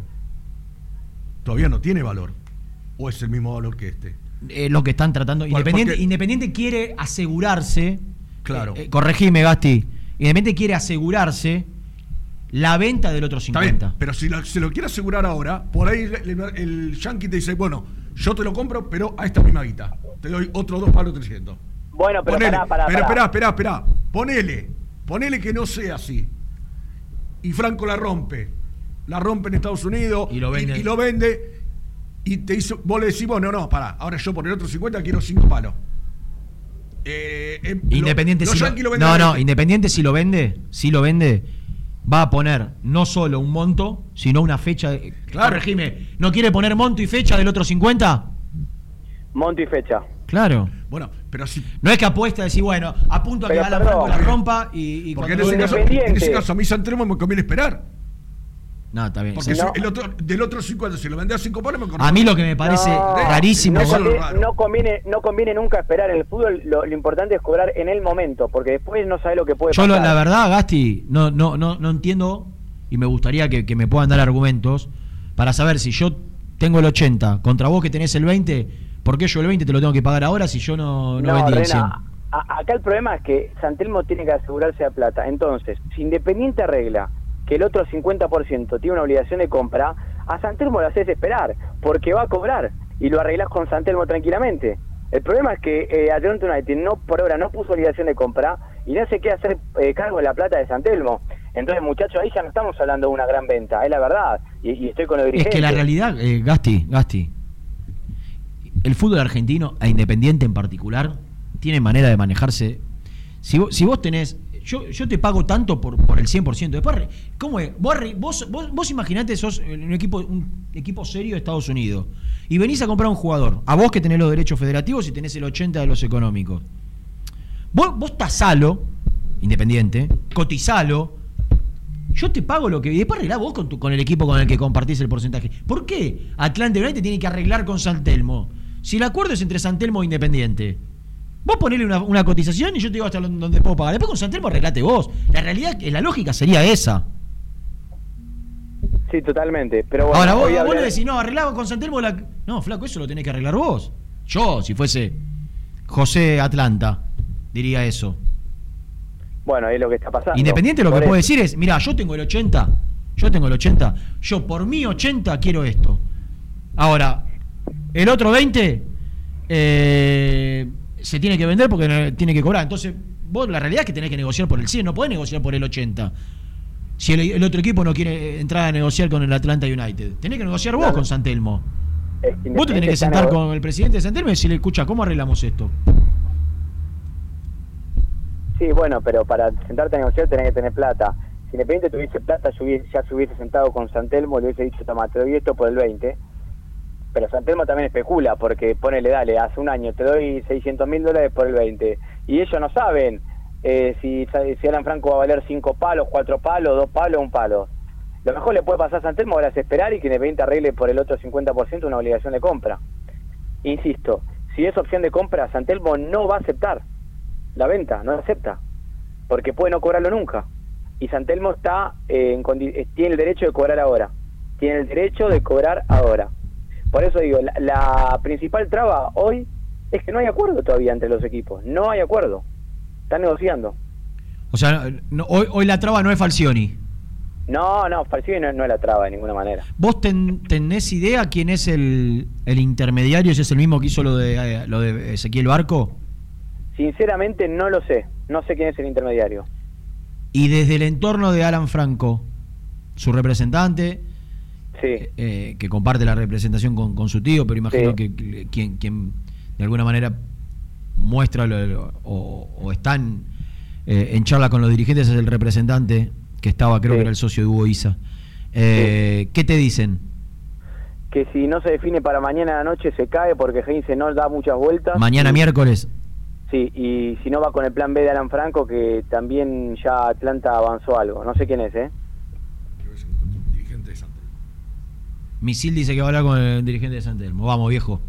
todavía no tiene valor. ¿O es el mismo valor que este? Eh, lo que están tratando. Independiente, Porque- Independiente quiere asegurarse. Claro. eh, eh, corregime, Gasti. Independiente quiere asegurarse la venta del otro Está 50. bien, pero si lo- se lo quiere asegurar ahora, por ahí el, el- el yankee te dice, bueno, yo te lo compro, pero a esta misma guita. Te doy otro dos palos 300. Bueno, pero Ponele. pará, pará, pero pará. esperá, esperá, esperá. Ponele. Ponele que no sea así. Y Franco la rompe. La rompe en Estados Unidos. Y lo vende. Y, lo vende. Y te hizo, vos le decís, bueno, no, pará. Ahora yo por el otro 50 quiero 5 palos. Eh, eh, lo- Independiente los si lo- lo No, a no, 20. Independiente si lo vende, si lo vende, va a poner no solo un monto, sino una fecha. de- Claro. Corregime, ¿no quiere poner monto y fecha del otro 50? Monto y fecha. Claro. Bueno, pero si. No es que apuesta a decir, bueno, apunto a que Pero perdón. Franco la rompa y, y Porque en ese, lo caso, en ese caso a mí San Telmo me conviene esperar. No, está bien. Porque. No. el otro, del otro 50, si lo vendés a 5 palos, me. A mí lo que me parece No, rarísimo. No conviene, no conviene, no conviene nunca esperar. En el fútbol lo, lo importante es cobrar en el momento, porque después no sabe lo que puede Yo lo- pasar. la verdad, Gasti, no, no, no, no entiendo y me gustaría que, que me puedan dar argumentos para saber si yo tengo el 80 contra vos que tenés el 20, ¿por qué yo el 20 te lo tengo que pagar ahora si yo no, no, No, vendí el 100? Rena, a- acá el problema es que Santelmo tiene que asegurarse la plata. Entonces, si Independiente arregla que el otro 50% tiene una obligación de compra, a Santelmo lo haces esperar, porque va a cobrar y lo arreglás con Santelmo tranquilamente. El problema es que eh, Atlanta United no por ahora no puso obligación de compra y no se quiere hacer eh, cargo de la plata de Santelmo. Entonces, muchachos, ahí ya no estamos hablando de una gran venta, es la verdad. Y, y estoy con los Es dirigentes. que la realidad, eh, Gasti, Gasti, el fútbol argentino, e Independiente en particular, tiene manera de manejarse. Si vos, si vos tenés. Yo, yo te pago tanto por, por el 100%. Después, ¿cómo es? Vos, vos, vos, vos imaginate, sos un equipo, un equipo serio de Estados Unidos y venís a comprar un jugador. A vos que tenés los derechos federativos y tenés el 80 de los económicos. Vos, vos tasalo, Independiente, cotizalo, yo te pago lo que. Y después arreglá vos con, tu- con el equipo con el que compartís el porcentaje. ¿Por qué Atlante United tiene que arreglar con San Telmo? Si el acuerdo es entre San Telmo e Independiente. Vos ponele una, una cotización y yo te digo hasta donde puedo pagar. Después con San Telmo arreglate vos. La realidad, la lógica sería esa. Sí, totalmente. Pero bueno, Ahora vos, vos hablé- le decís, no, arreglaba con San Telmo la. No, flaco, eso lo tenés que arreglar vos. Yo, si fuese José Atlanta, diría eso. Bueno, es lo que está pasando. Independiente lo que eso. decir es, mira, yo tengo el 80, yo tengo el 80, yo por mi 80 quiero esto. Ahora, el otro 20 eh, se tiene que vender porque tiene que cobrar. Entonces, vos la realidad es que tenés que negociar por el 100, no podés negociar por el 80. Si el, el otro equipo no quiere entrar a negociar con el Atlanta United, tenés que negociar vos Claro. con Santelmo. Es que Vos te tenés que sentar con el presidente de Santelmo y decirle, escucha, ¿cómo arreglamos esto? Sí, bueno, pero para sentarte a negociar tenés que tener plata. Si Independiente tuviese plata, ya se hubiese sentado con Santelmo y le hubiese dicho, toma, te doy esto por el 20. Pero Santelmo también especula, porque ponele, dale, hace un año te doy 600 mil dólares por el 20. Y ellos no saben eh, si, si Alan Franco va a valer 5 palos, 4 palos, 2 palos, un palo. Lo mejor le puede pasar a Santelmo ahora es esperar y que Independiente arregle por el otro 50% una obligación de compra. Insisto, si es opción de compra, Santelmo no va a aceptar la venta, no acepta, porque puede no cobrarlo nunca. Y Santelmo está eh, en eh, tiene el derecho de cobrar ahora, tiene el derecho de cobrar ahora. Por eso digo, la, la principal traba hoy es que no hay acuerdo todavía entre los equipos, no hay acuerdo, están negociando. O sea, no- hoy, hoy la traba no es Falcioni. No, no, Falcioni no, no es la traba de ninguna manera. ¿Vos ten- tenés idea quién es el, el intermediario? ¿Si es el mismo que hizo lo de, eh, lo de Ezequiel Barco? Sinceramente no lo sé, no sé quién es el intermediario. Y desde el entorno de Alan Franco, su representante, Sí. eh, que comparte la representación con, con su tío, pero imagino Sí. que, que quien, quien de alguna manera muestra lo- lo- o, o están eh, en charla con los dirigentes es el representante que estaba, creo Sí. que era el socio de Hugo Isa. Eh, ¿Qué te dicen? Que si no se define para mañana a la noche se cae porque Heinze no da muchas vueltas. Mañana Y- miércoles. Sí, y si no va con el plan B de Alan Franco, que también ya Atlanta avanzó algo. No sé quién es, ¿eh? Creo que es un dirigente de Santos. Misil dice que va a hablar con el dirigente de San Telmo. Vamos, viejo.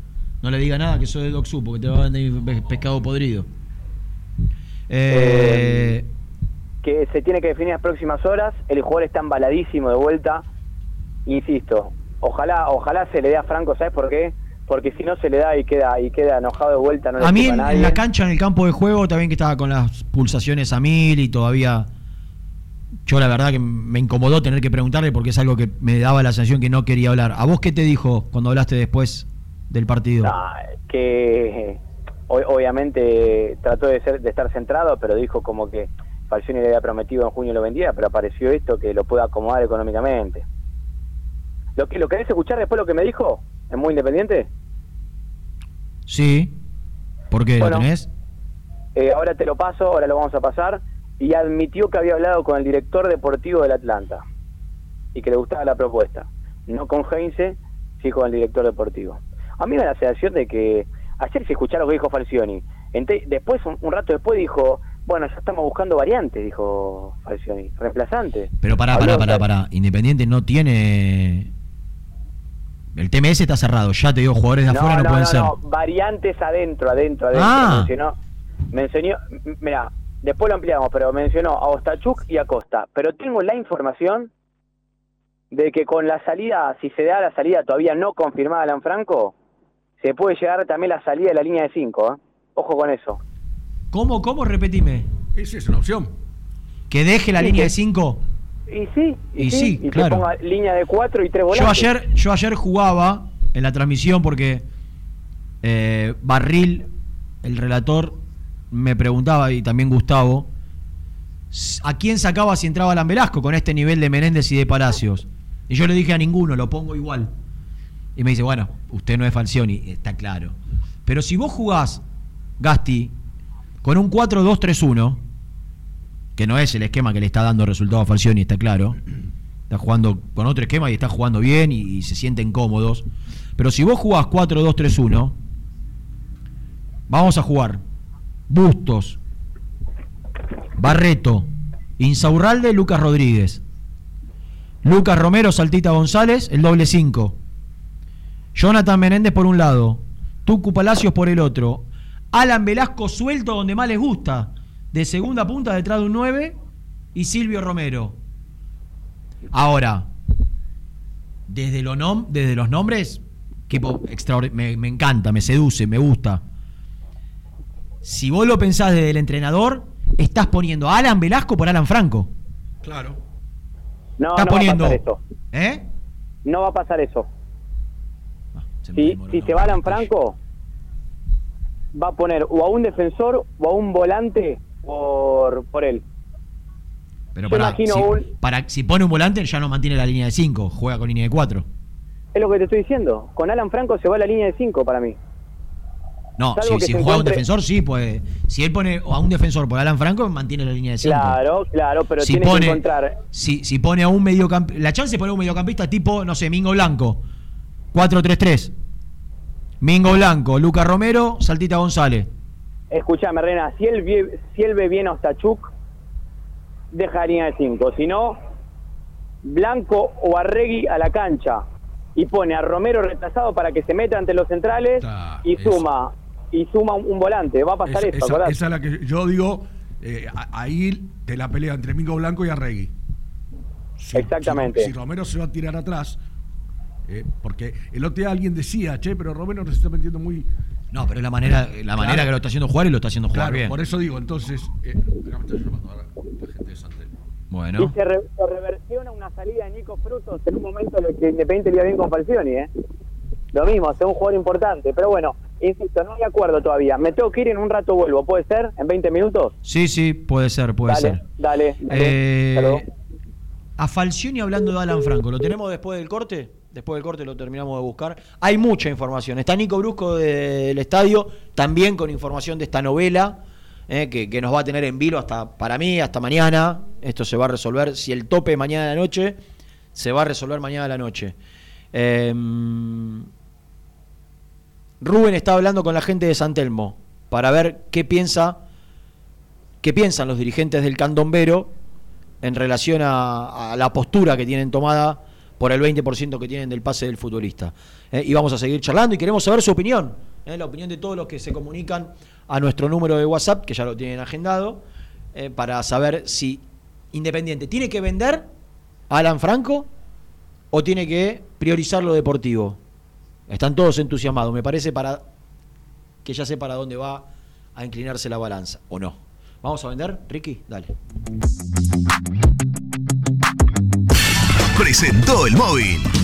No le diga nada que soy de Doxu porque te va a vender pe- pescado podrido. Eh, que se tiene que definir las próximas horas. El jugador está embaladísimo de vuelta. Insisto, ojalá ojalá se le dé a Franco, ¿sabes por qué? Porque si no se le da y queda y queda enojado de vuelta, no a mí en, nadie. en la cancha, en el campo de juego, también que estaba con las pulsaciones a mil y todavía. Yo la verdad que me incomodó tener que preguntarle porque es algo que me daba la sensación que no quería hablar. ¿A vos qué te dijo cuando hablaste después del partido? Que o- obviamente trató de ser de estar centrado, pero dijo como que Falcioni le había prometido en junio lo vendía, pero apareció esto que lo puede acomodar económicamente. ¿Lo que lo querés escuchar después lo que me dijo? ¿Es muy independiente? Sí. ¿Por qué? Bueno. ¿Lo tenés? Eh, ahora te lo paso, ahora lo vamos a pasar. Y admitió que había hablado con el director deportivo del Atlanta y que le gustaba la propuesta. No con Heinze, sí con el director deportivo. A mí me da la sensación de que ayer se escucharon lo que dijo Falcioni. Ente- después, un, un rato después, dijo: Bueno, ya estamos buscando variantes, dijo Falcioni, reemplazante. Pero pará, pará, pará, pará. Independiente no tiene. El TMS está cerrado. Ya te digo, jugadores de No, afuera no, no, pueden no, ser. variantes adentro, adentro, adentro. Ah. Mencionó, mencionó, m- mira, después lo ampliamos, pero mencionó a Ostachuk y a Costa. Pero tengo la información de que con la salida, si se da la salida todavía no confirmada Alan Franco, se puede llegar también la salida de la línea de 5. Ojo con eso. ¿Cómo, cómo? Repetime. Esa es una opción. Que deje la Sí, línea que- de 5. Y sí, Y sí, y claro. que ponga línea de 4 y 3 Yo volantes. ayer, yo ayer jugaba en la transmisión porque eh, Barril, el relator, me preguntaba, y también Gustavo, ¿a quién sacaba si entraba Alan con este nivel de Menéndez y de Palacios? Y yo le dije a ninguno, lo pongo igual. Y me dice, bueno, usted no es Falcioni, está claro. Pero si vos jugás, Gasti, con un 4-2-3-1, que no es el esquema que le está dando resultado a Falcioni, está claro. Está jugando con otro esquema y está jugando bien y, y se sienten cómodos. Pero si vos jugás 4-2-3-1, vamos a jugar Bustos, Barreto, Insaurralde, Lucas Rodríguez. Lucas Romero, Saltita González, el doble 5. Jonathan Menéndez por un lado, Tucu Palacios por el otro. Alan Velasco suelto donde más les gusta, de segunda punta detrás de un 9 y Silvio Romero. Ahora, desde, desde los nombres, equipo me encanta, me seduce, me gusta. Si vos lo pensás desde el entrenador, estás poniendo a Alan Velasco por Alan Franco. Claro. No, estás no poniendo. va a pasar eso. ¿Eh? No va a pasar eso. Se me Si, se va Alan. Franco, va a poner o a un defensor o a un volante por, por él. Pero Yo para, imagino si, un- para- si pone un volante, ya no mantiene la línea de 5, juega con línea de 4. Es lo que te estoy diciendo. Con Alan Franco se va a la línea de 5 para mí. No, si, juega un encuentre- defensor, sí, pues. Si él pone a un defensor por Alan Franco, mantiene la línea de 5. Claro, claro, pero si tiene pone, que encontrar. si, si pone a un mediocampista. La chance de poner un mediocampista tipo, no sé, Mingo Blanco. 4-3-3. Mingo Blanco, Luca Romero, Saltita González. Escuchame, Rena, si él, vie- si él ve bien a Ostachuk, deja la línea de 5. Si no, Blanco o Arregui a la cancha y pone a Romero retrasado para que se meta ante los centrales y eso. Y suma un un volante. Va a pasar Esa, eso, esa- esa es la que yo digo. eh, ahí te la pelea entre Mingo Blanco y Arregui. Si- Exactamente. Si, si Romero se va a tirar atrás, eh, porque el otro día alguien decía, che, pero Romero nos está metiendo muy. No, pero es la manera, la manera que lo está haciendo jugar y lo está haciendo jugar Claro, bien. por eso digo, entonces. Eh, acá me está llamando ahora la gente de Santel. Bueno. Y se, re- se reversiona una salida de Nico Frutos en un momento en el que Independiente le iba bien con Falcioni, ¿eh? Lo mismo, es un jugador importante. Pero bueno, insisto, no hay acuerdo todavía. Me tengo que ir en un rato vuelvo, ¿puede ser? ¿En 20 minutos? Sí, sí, puede ser, puede dale, ser. dale, dale. Eh, a Falcioni hablando de Alan Franco. ¿Lo tenemos después del corte? Después del corte lo terminamos de buscar. Hay mucha información. Está Nico Brusco del estadio, también con información de esta novela, eh, que, que nos va a tener en vilo hasta, para mí, hasta mañana. Esto se va a resolver. Si el tope mañana de la noche, se va a resolver mañana de la noche. Em, Rubén está hablando con la gente de San Telmo para ver qué piensa, qué piensan los dirigentes del candombero en relación a, la postura que tienen tomada por el 20% que tienen del pase del futbolista. Eh, y vamos a seguir charlando y queremos saber su opinión, eh, la opinión de todos los que se comunican a nuestro número de WhatsApp, que ya lo tienen agendado, eh, para saber si Independiente tiene que vender a Alan Franco o tiene que priorizar lo deportivo. Están todos entusiasmados, me parece para que ya sé para dónde va a inclinarse la balanza, o no. ¿Vamos a vender, Ricky? Dale. Presentó el móvil.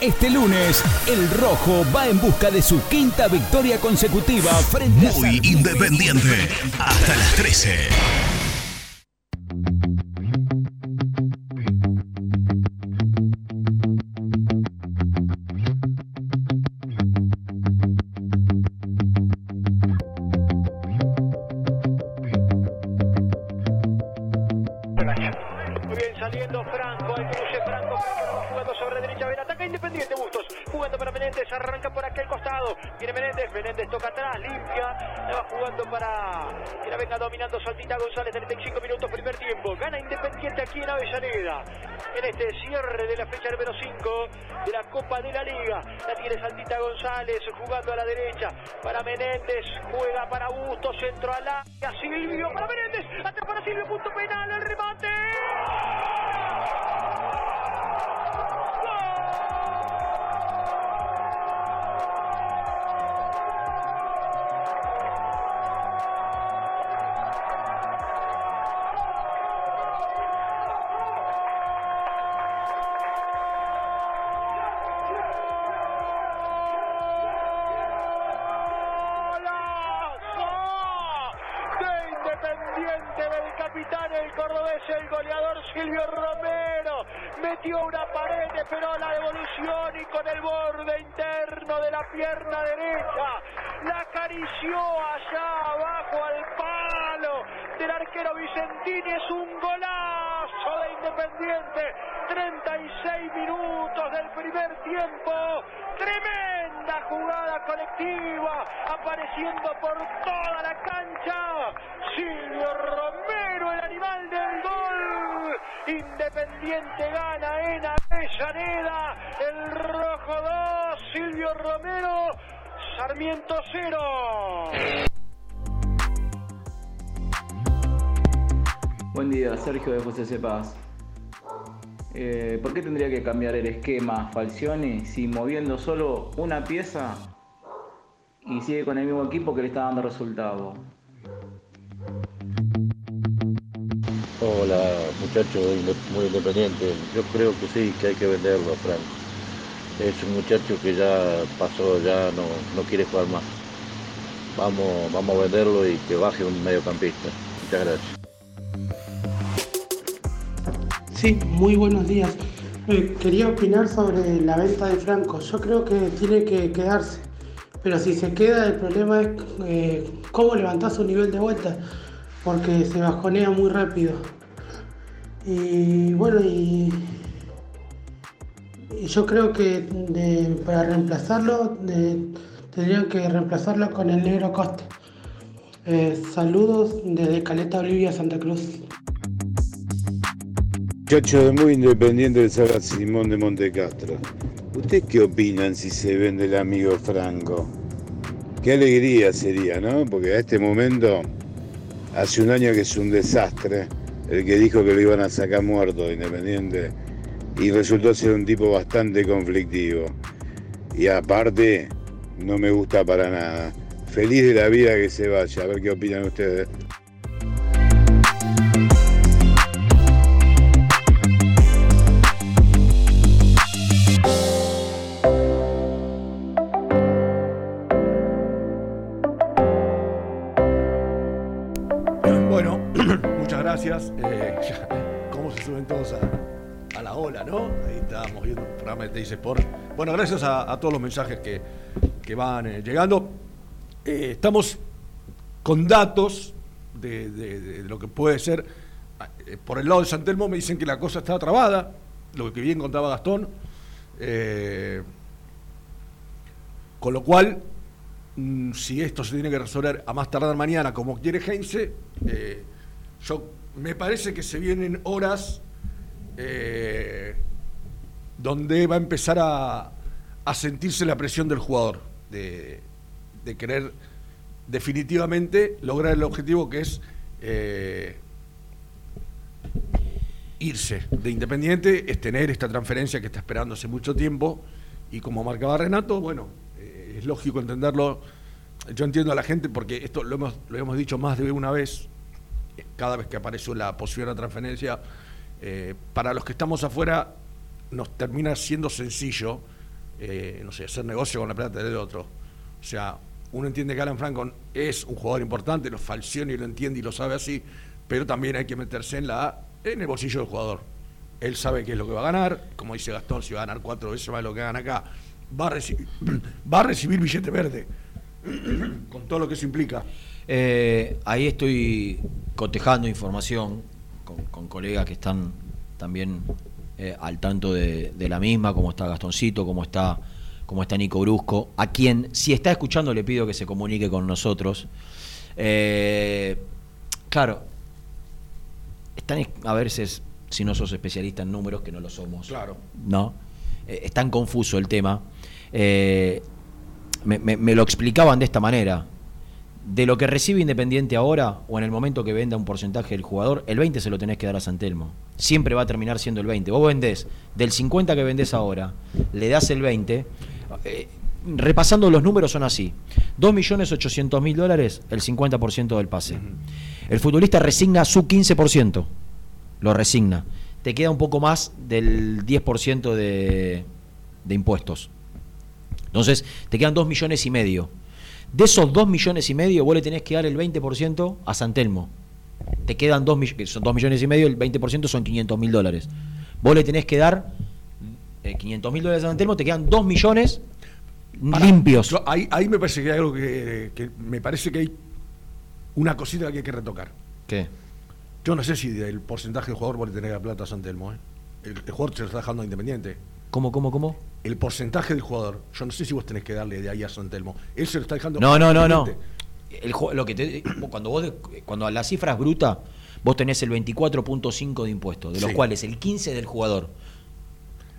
Este lunes, el Rojo va en busca de su quinta victoria consecutiva frente a Muy independiente. Hasta las 13. Avellaneda, en este cierre de la fecha número 5 de la Copa de la Liga, la tiene Saltita González jugando a la derecha, para Menéndez, juega para Bustos, centro al área, Silvio para Menéndez, atrás para Silvio, punto penal, el remate. De la pierna derecha. La acarició allá abajo al palo del arquero Vicentini. Es un golazo de Independiente. 36 minutos del primer tiempo. Tremenda jugada colectiva. Apareciendo por toda la cancha. Silvio Romero, el animal del gol. Independiente gana en Avellaneda. El rojo 2, Silvio Romero, Sarmiento 0. Buen día, Sergio de José Cepaz. Eh, ¿Por qué tendría que cambiar el esquema Falcioni si moviendo solo una pieza y sigue con el mismo equipo que le está dando resultado? Hola muchacho muy independiente, yo creo que sí, que hay que venderlo a Franco. Es un muchacho que ya pasó, ya no, no quiere jugar más. Vamos, vamos a venderlo y que baje un mediocampista. Muchas gracias. Sí, muy buenos días. Eh, quería opinar sobre la venta de Franco. Yo creo que tiene que quedarse. Pero si se queda, el problema es eh, cómo levantar su nivel de vuelta. Porque se bajonea muy rápido. Y bueno, y, yo creo que de- para reemplazarlo, de- tendrían que reemplazarlo con el negro Costa. Eh, saludos desde Caleta Olivia, Santa Cruz. Muchacho de muy independiente del San Simón de Montecastro. ¿Ustedes qué opinan si se vende el amigo Franco? Qué alegría sería, ¿no? Porque a este momento, hace un año que es un desastre, el que dijo que lo iban a sacar muerto de Independiente, y resultó ser un tipo bastante conflictivo. Y aparte, no me gusta para nada. Feliz de la vida que se vaya, a ver qué opinan ustedes. Bueno, gracias a, todos los mensajes que, que van eh, llegando. Eh, estamos con datos de, lo que puede ser. Eh, por el lado de San Telmo me dicen que la cosa está trabada, lo que bien contaba Gastón. Con lo cual, mm, si esto se tiene que resolver a más tardar mañana, como quiere Heinze, yo me parece que se vienen horas donde va a empezar a, sentirse la presión del jugador, de, querer definitivamente lograr el objetivo que es eh, irse de Independiente, es tener esta transferencia que está esperando hace mucho tiempo y como marcaba Renato, bueno, eh, es lógico entenderlo. Yo entiendo a la gente porque esto lo hemos, lo hemos dicho más de una vez, cada vez que apareció la posibilidad de transferencia, eh, para los que estamos afuera nos termina siendo sencillo, eh, no sé, hacer negocio con la plata del otro. O sea, uno entiende que Alan Franco es un jugador importante, los Falcioni lo entiende y lo sabe así, pero también hay que meterse en la en el bolsillo del jugador. Él sabe qué es lo que va a ganar, como dice Gastón, si va a ganar cuatro veces más de lo que gana acá, va a recibir, va a recibir billete verde, con todo lo que eso implica. Eh, ahí estoy cotejando información con, con colegas que están también eh, al tanto de, de la misma, como está Gastoncito, como está, como está Nico Brusco, a quien, si está escuchando, le pido que se comunique con nosotros. Eh, claro, están a veces, si no sos especialista en números, que no lo somos. Claro. ¿No? Eh, es tan confuso el tema. Eh, me, me- me lo explicaban de esta manera. De lo que recibe Independiente ahora, o en el momento que venda un porcentaje del jugador, el 20 se lo tenés que dar a Santelmo. Siempre va a terminar siendo el 20. Vos vendés del 50 que vendés ahora, le das el 20. eh, repasando los números son así. 2.800.000 dólares, el 50% del pase. El futbolista resigna su 15%. Lo resigna. Te queda un poco más del 10% de, de impuestos. Entonces, te quedan 2 millones y medio. De esos 2 millones y medio, vos le tenés que dar el 20% a Santelmo. Te quedan 2 millones, son 2 millones y medio, el 20% son 500 mil dólares. Vos le tenés que dar eh, 500 mil dólares a Santelmo, te quedan 2 millones limpios. Yo- ahí, ahí me parece que hay algo que, que me parece que hay una cosita que hay que retocar. ¿Qué? Yo no sé si del porcentaje del jugador vos le tenés la plata a San Telmo, ¿eh? El, el jugador se lo está dejando Independiente. ¿Cómo, cómo, cómo? El porcentaje del jugador. Yo no sé si vos tenés que darle de ahí a San Telmo. Él se lo está dejando No, no, no, no. El, lo que te- cuando vos cuando la cifra es bruta, vos tenés el 24.5 de impuestos, de los Sí. cuales el 15 del jugador.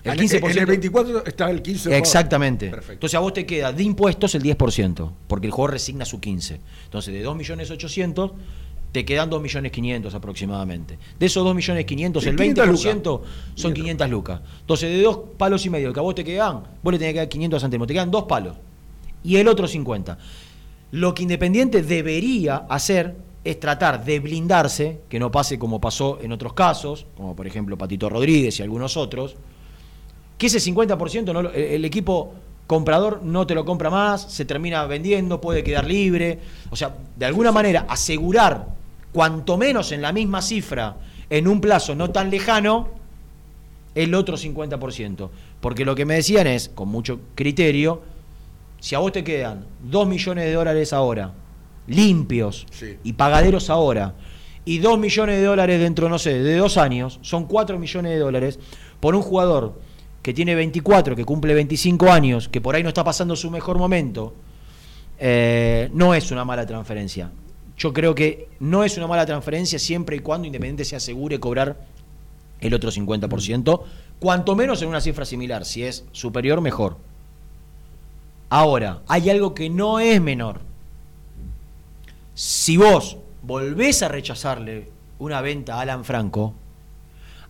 El En 15%. En el 24 está el 15. del jugador. Exactamente. Perfecto. Entonces a vos te queda de impuestos el 10%, porque el jugador resigna su 15. Entonces de 2.800.000 te quedan 2.500.000 aproximadamente. De esos 2.500.000 el 500 20% son 500 lucas. Entonces de dos palos y medio que a vos te quedan, vos le tenés que dar 500 céntimos, te quedan dos palos. Y el otro 50. Lo que Independiente debería hacer es tratar de blindarse, que no pase como pasó en otros casos, como por ejemplo Patito Rodríguez y algunos otros, que ese 50% no el equipo comprador no te lo compra más, se termina vendiendo, puede quedar libre. O sea, de alguna manera asegurar, cuanto menos en la misma cifra, en un plazo no tan lejano, el otro 50%. Porque lo que me decían es, con mucho criterio, si a vos te quedan 2 millones de dólares ahora, limpios y pagaderos ahora, y 2 millones de dólares dentro, no sé, de dos años, son 4 millones de dólares por un jugador que tiene 24, que cumple 25 años, que por ahí no está pasando su mejor momento, eh, no es una mala transferencia. Yo creo que no es una mala transferencia siempre y cuando Independiente se asegure cobrar el otro 50%, cuanto menos en una cifra similar. Si es superior, mejor. Ahora, hay algo que no es menor. Si vos volvés a rechazarle una venta a Alan Franco,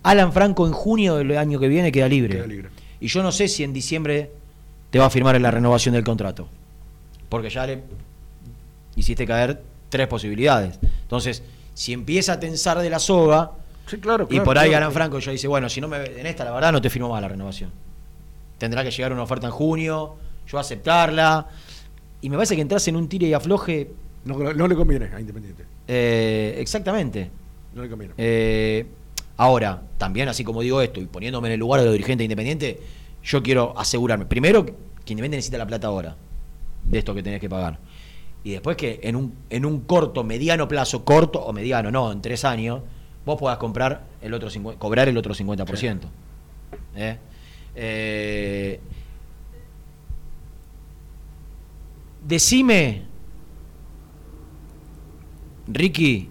Alan Franco en junio del año que viene queda libre. Queda libre. Y yo no sé si en diciembre te va a firmar en la renovación del contrato. Porque ya le hiciste caer tres posibilidades. Entonces, si empieza a tensar de la soga, Sí, claro, y por ahí claro. Alan Franco ya dice, bueno, si no me en esta la verdad no te firmo más la renovación. Tendrá que llegar una oferta en junio, yo aceptarla. Y me parece que entras en un tire y afloje. No, no le conviene a Independiente. eh, exactamente. No le conviene. Eh, ahora, también así como digo esto y poniéndome en el lugar de los dirigentes independientes, yo quiero asegurarme, primero, que Independiente necesita la plata ahora, de esto que tenés que pagar. Y después que en un, en un corto, mediano plazo, corto o mediano, no, en tres años, vos puedas comprar el otro 50 cobrar el otro 50%. ¿Eh? Eh, decime, Ricky,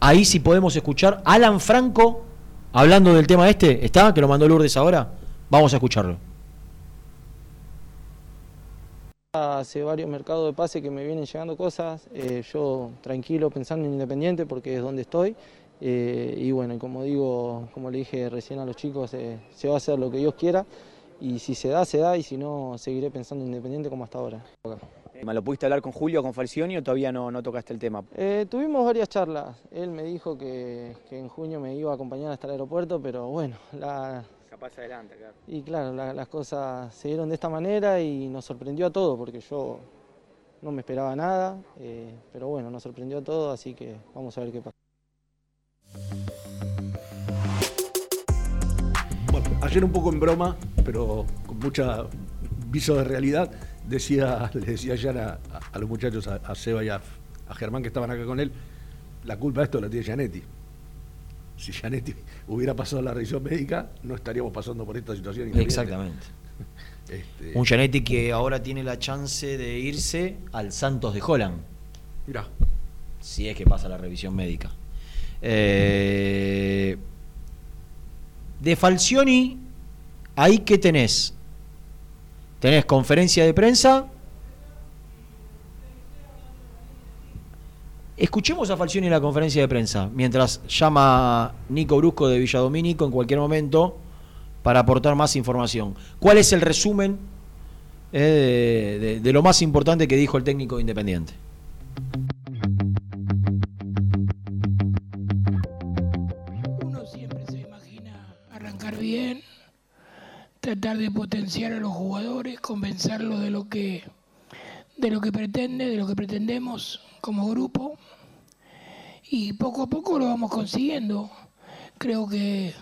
ahí sí podemos escuchar Alan Franco hablando del tema este. ¿Está? Que lo mandó Lourdes ahora. Vamos a escucharlo. Hace varios mercados de pase que me vienen llegando cosas, eh, yo tranquilo pensando en Independiente porque es donde estoy. eh, y bueno, como digo, como le dije recién a los chicos, eh, se va a hacer lo que Dios quiera. Y si se da, se da, y si no, seguiré pensando en Independiente como hasta ahora. ¿Lo pudiste hablar con Julio, con Falcioni o todavía no, no tocaste el tema? Eh, tuvimos varias charlas. Él me dijo que, que en junio me iba a acompañar hasta el aeropuerto, pero bueno, la, Capaz adelante, claro. y claro, la- las cosas se dieron de esta manera y nos sorprendió a todos, porque yo no me esperaba nada, eh, pero bueno, nos sorprendió a todos, así que vamos a ver qué pasa. Bueno, ayer un poco en broma, pero con mucha viso de realidad, decía, le decía ayer a, a- a los muchachos, a, a Seba y a, a Germán que estaban acá con él, la culpa de esto la tiene Gianetti. Si Gianetti hubiera pasado la revisión médica, no estaríamos pasando por esta situación. Exactamente. Este, Un Gianetti que ahora tiene la chance de irse al Santos de Holland. Mirá. Si es que pasa la revisión médica. Eh, de Falcioni, ahí que tenés. Tenés conferencia de prensa. Escuchemos a Falcioni en la conferencia de prensa, mientras llama Nico Brusco de Villadomínico en cualquier momento para aportar más información. ¿Cuál es el resumen eh, de, de- lo más importante que dijo el técnico independiente? arrancar bien, tratar de potenciar a los jugadores, convencerlos de lo que de lo que pretende, de lo que pretendemos como grupo y poco a poco lo vamos consiguiendo. Creo que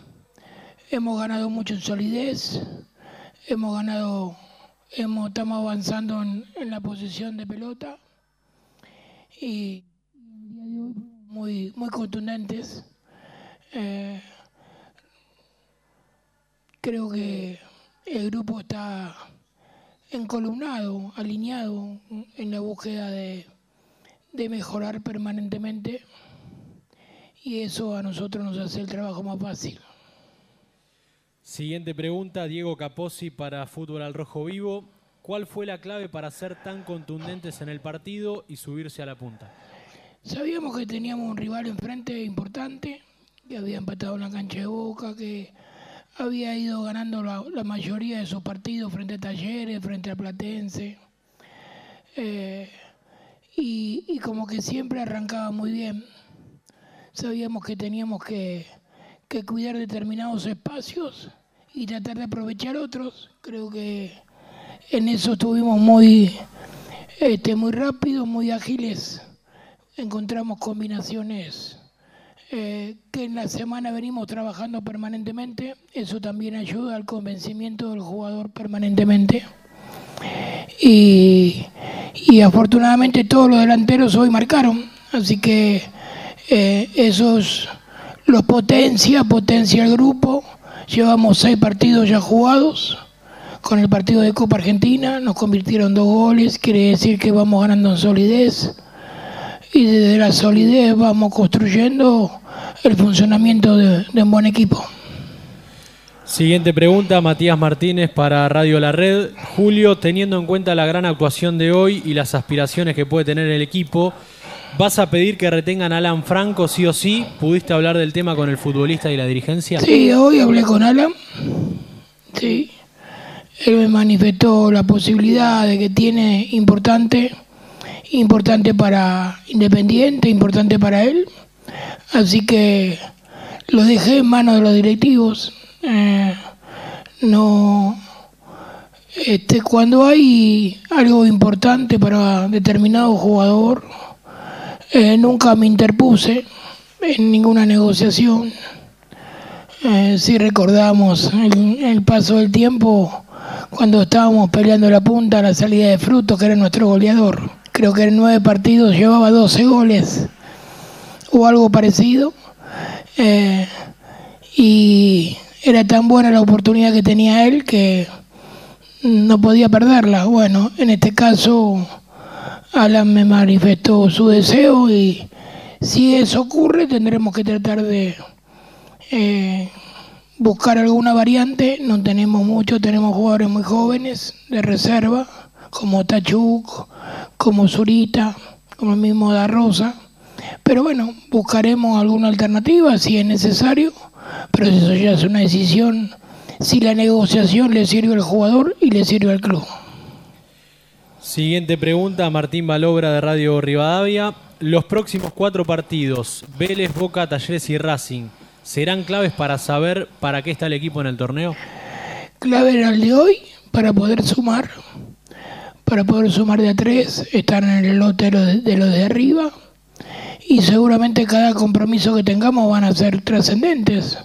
hemos ganado mucho en solidez, hemos ganado, hemos, estamos avanzando en, la posición de pelota y muy, muy contundentes. Eh, creo que el grupo está encolumnado, alineado en la búsqueda de, de mejorar permanentemente y eso a nosotros nos hace el trabajo más fácil. Siguiente pregunta, Diego Capozzi para Fútbol al Rojo Vivo. ¿Cuál fue la clave para ser tan contundentes en el partido y subirse a la punta? Sabíamos que teníamos un rival enfrente importante, que había empatado en la cancha de Boca, que había ido ganando la, la mayoría de sus partidos frente a Talleres, frente a Platense. Eh, y, como que siempre arrancaba muy bien. Sabíamos que teníamos que, que cuidar determinados espacios y tratar de aprovechar otros. Creo que en eso estuvimos muy, este, muy rápidos, muy ágiles. Encontramos combinaciones eh, que en la semana venimos trabajando permanentemente. Eso también ayuda al convencimiento del jugador permanentemente. Y, y afortunadamente todos los delanteros hoy marcaron. Así que eh, esos los potencia, potencia el grupo. Llevamos seis partidos ya jugados. Con el partido de Copa Argentina nos convirtieron dos goles, quiere decir que vamos ganando en solidez. Y desde la solidez vamos construyendo el funcionamiento de, de un buen equipo. Siguiente pregunta, Matías Martínez para Radio La Red. Julio, teniendo en cuenta la gran actuación de hoy y las aspiraciones que puede tener el equipo, ¿vas a pedir que retengan a Alan Franco sí o sí? ¿Pudiste hablar del tema con el futbolista y la dirigencia? Sí, hoy hablé con Alan. Sí. Él me manifestó la posibilidad de que tiene importante, importante para Independiente, importante para él. Así que lo dejé en manos de los directivos. Eh, no, este, cuando hay algo importante para determinado jugador, eh, nunca me interpuse en ninguna negociación. Eh, si recordamos el, el paso del tiempo, cuando estábamos peleando la punta la salida de Fruto, que era nuestro goleador. Creo que en nueve partidos llevaba 12 goles o algo parecido. Y era tan buena la oportunidad que tenía él que no podía perderla. Bueno, en este caso Alan me manifestó su deseo y si eso ocurre tendremos que tratar de eh, buscar alguna variante. No tenemos mucho, tenemos jugadores muy jóvenes de reserva, como Tachuk, como Zurita, como el mismo Da Rosa. Pero bueno, buscaremos alguna alternativa si es necesario, pero eso ya es una decisión si la negociación le sirve al jugador y le sirve al club. Siguiente pregunta, Martín Balobra de Radio Rivadavia. Los próximos cuatro partidos, Vélez, Boca, Talleres y Racing, ¿serán claves para saber para qué está el equipo en el torneo? Clave era el de hoy para poder sumar, para poder sumar de a tres, estar en el lote de los de, de, los de arriba y seguramente cada compromiso que tengamos van a ser trascendentes.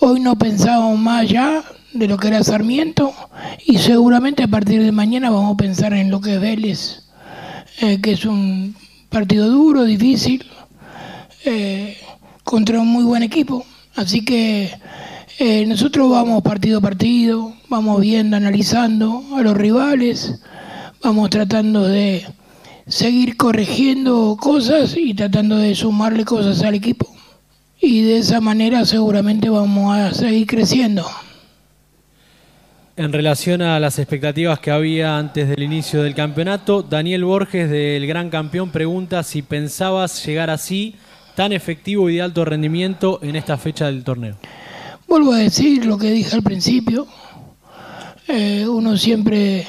Hoy no pensábamos más ya de lo que era Sarmiento y seguramente a partir de mañana vamos a pensar en lo que es Vélez, eh, que es un partido duro, difícil, eh, contra un muy buen equipo. Así que eh, nosotros vamos partido a partido, vamos viendo, analizando a los rivales, vamos tratando de seguir corrigiendo cosas y tratando de sumarle cosas al equipo. Y de esa manera seguramente vamos a seguir creciendo. En relación a las expectativas que había antes del inicio del campeonato, Daniel Borges del Gran Campeón pregunta si pensabas llegar así, tan efectivo y de alto rendimiento en esta fecha del torneo. Vuelvo a decir lo que dije al principio, eh, uno siempre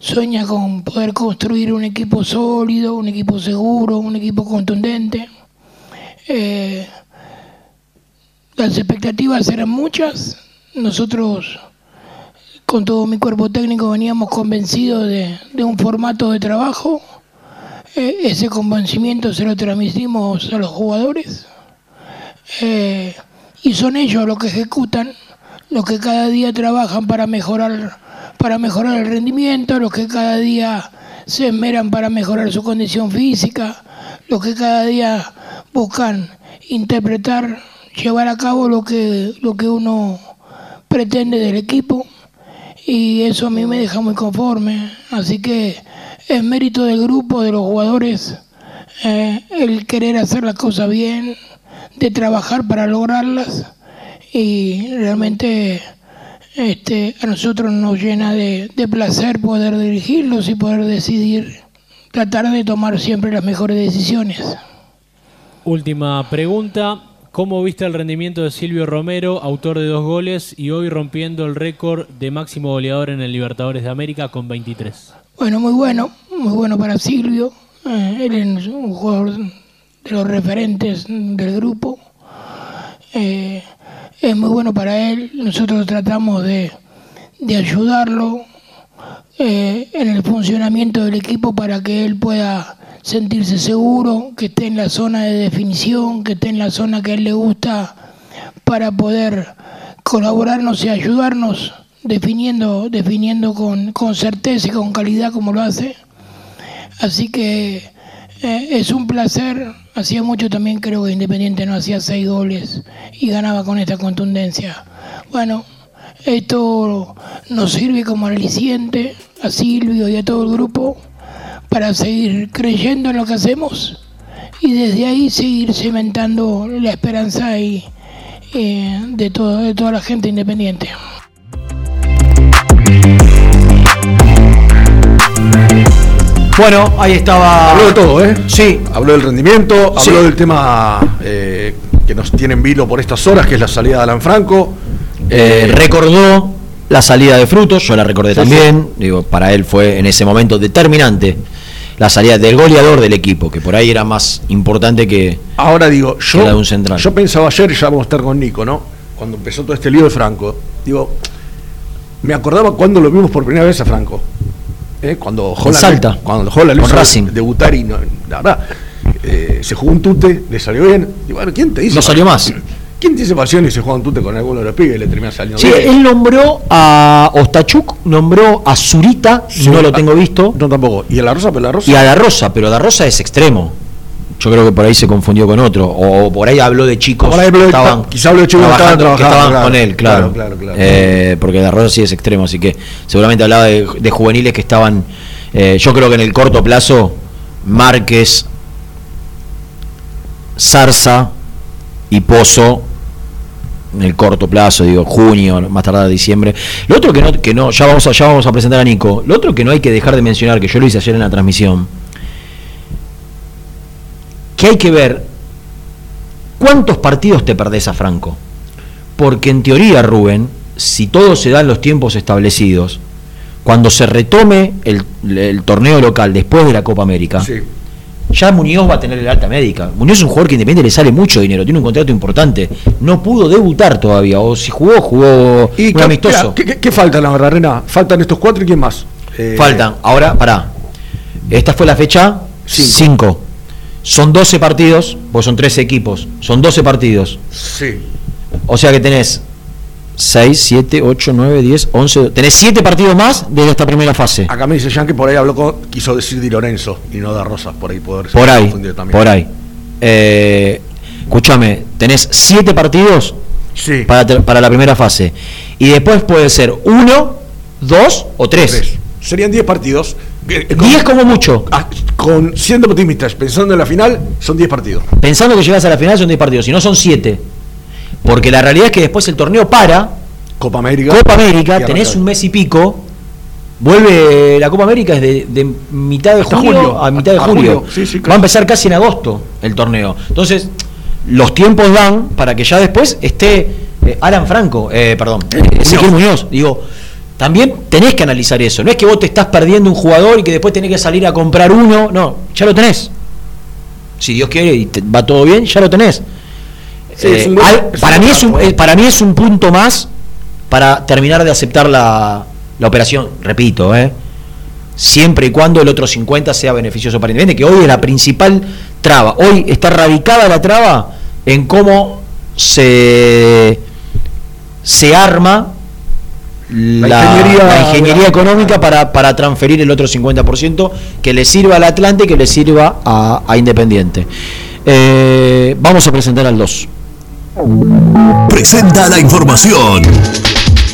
sueña con poder construir un equipo sólido, un equipo seguro, un equipo contundente. Eh, las expectativas eran muchas, nosotros con todo mi cuerpo técnico veníamos convencidos de, un formato de trabajo. Eh, ese convencimiento se lo transmitimos a los jugadores. Eh, y son ellos los que ejecutan, los que cada día trabajan para mejorar, para mejorar el rendimiento, los que cada día se esmeran para mejorar su condición física, los que cada día buscan interpretar, llevar a cabo lo que, lo que uno pretende del equipo y eso a mí me deja muy conforme. Así que es mérito del grupo, de los jugadores, eh, el querer hacer las cosas bien, de trabajar para lograrlas y realmente este, a nosotros nos llena de, de placer poder dirigirlos y poder decidir, tratar de tomar siempre las mejores decisiones. Última pregunta. ¿Cómo viste el rendimiento de Silvio Romero, autor de dos goles y hoy rompiendo el récord de máximo goleador en el Libertadores de América con 23? Bueno, muy bueno, muy bueno para Silvio. Eh, él es un jugador de los referentes del grupo. Eh, es muy bueno para él. Nosotros tratamos de, de ayudarlo eh, en el funcionamiento del equipo para que él pueda sentirse seguro, que esté en la zona de definición, que esté en la zona que a él le gusta para poder colaborarnos y ayudarnos definiendo, definiendo con, con certeza y con calidad como lo hace. Así que eh, es un placer. Hacía mucho también creo que Independiente no hacía seis goles y ganaba con esta contundencia. Bueno, esto nos sirve como aliciente a Silvio y a todo el grupo para seguir creyendo en lo que hacemos y desde ahí seguir cimentando la esperanza y, eh, de, todo, de toda la gente independiente. Bueno, ahí estaba. Habló de todo, ¿eh? Sí. Habló del rendimiento, Sí. habló del tema eh, que nos tiene en vilo por estas horas, que es la salida de Alan Franco. Eh, recordó la salida de Frutos, yo la recordé Sí, también. Digo, para él fue en ese momento determinante la salida del goleador del equipo, que por ahí era más importante que, Ahora digo, yo, la de un central. yo pensaba ayer, y ya vamos a estar con Nico, ¿no? Cuando empezó todo este lío de Franco, digo, me acordaba cuando lo vimos por primera vez a Franco. ¿Eh? Cuando la Salta, cuando la con Racing. debutar y no, la verdad, eh, se jugó un tute, le salió bien. Y bueno, ¿quién te dice? No salió más. ¿Quién te dice pasión y se juega un tute con alguno de los pibes y le termina saliendo Sí, bien? él nombró a Ostachuk, nombró a Zurita, Sí, no lo tengo visto. No tampoco. ¿Y a la Rosa? Pero la Rosa. Y a Da Rosa, pero Da Rosa es extremo. Yo creo que por ahí se confundió con otro. O por ahí habló de chicos que estaban, quizá habló de chicos que estaban trabajando- que trabajando, estaban claro, con él, claro. claro, claro. Eh, porque Da Rosa sí es extremo, así que seguramente hablaba de, de juveniles que estaban. eh, yo creo que en el corto plazo, Márquez, Zarza y Pozo en el corto plazo, digo, junio, más tardar diciembre. Lo otro que no, que no, ya vamos a, ya vamos a presentar a Nico. Lo otro que no hay que dejar de mencionar, que yo lo hice ayer en la transmisión, que hay que ver cuántos partidos te perdés a Franco. Porque en teoría, Rubén, si todo se da en los tiempos establecidos, cuando se retome el, el torneo local después de la Copa América, Sí. ya Muñoz va a tener el alta médica. Muñoz es un jugador que independiente le sale mucho dinero, tiene un contrato importante. No pudo debutar todavía, o si jugó, jugó ¿Y amistoso. ¿qué, qué, qué falta en la Barrarena? Faltan estos cuatro y quién más. Eh, Faltan, ahora, pará. Esta fue la fecha 5. Son 12 partidos, pues son 13 equipos. Son 12 partidos. Sí. O sea que tenés 6, 7, 8, 9, 10, 11. Tenés 7 partidos más desde esta primera fase. Acá me dice Jean que por ahí habló con, quiso decir Di Lorenzo y no da Rosas, por ahí poder Por ahí, por ahí. Eh, escúchame, tenés 7 partidos Sí. para, para la primera fase. Y después puede ser 1, 2 o 3. Tres. Serían 10 partidos. 10 como mucho. Ah, Con siendo optimistas, pensando en la final, son 10 partidos. Pensando que llegas a la final son 10 partidos, si no son 7. Porque la realidad es que después el torneo para. Copa América. Copa América, tenés un mes y pico. Vuelve la Copa América es de, de mitad de julio. a mitad de julio. julio, sí, sí, Va a empezar casi en agosto el torneo. Entonces, los tiempos dan para que ya después esté eh, Alan Franco, eh, perdón, eh, Ezequiel Muñoz. Digo, también tenés que analizar eso. No es que vos te estás perdiendo un jugador y que después tenés que salir a comprar uno. No, ya lo tenés. Si Dios quiere y te- va todo bien, ya lo tenés. Eh, para mí es un punto más para terminar de aceptar la, la operación. Repito, ¿eh? siempre y cuando el otro 50 sea beneficioso para Independiente, que hoy es la principal traba. Hoy está radicada la traba en cómo se, se arma la, La ingeniería- la ingeniería económica para, para transferir el otro 50% que le sirva al Atlante y que le sirva a, a Independiente. Eh, vamos a presentar al 2. Presenta la información.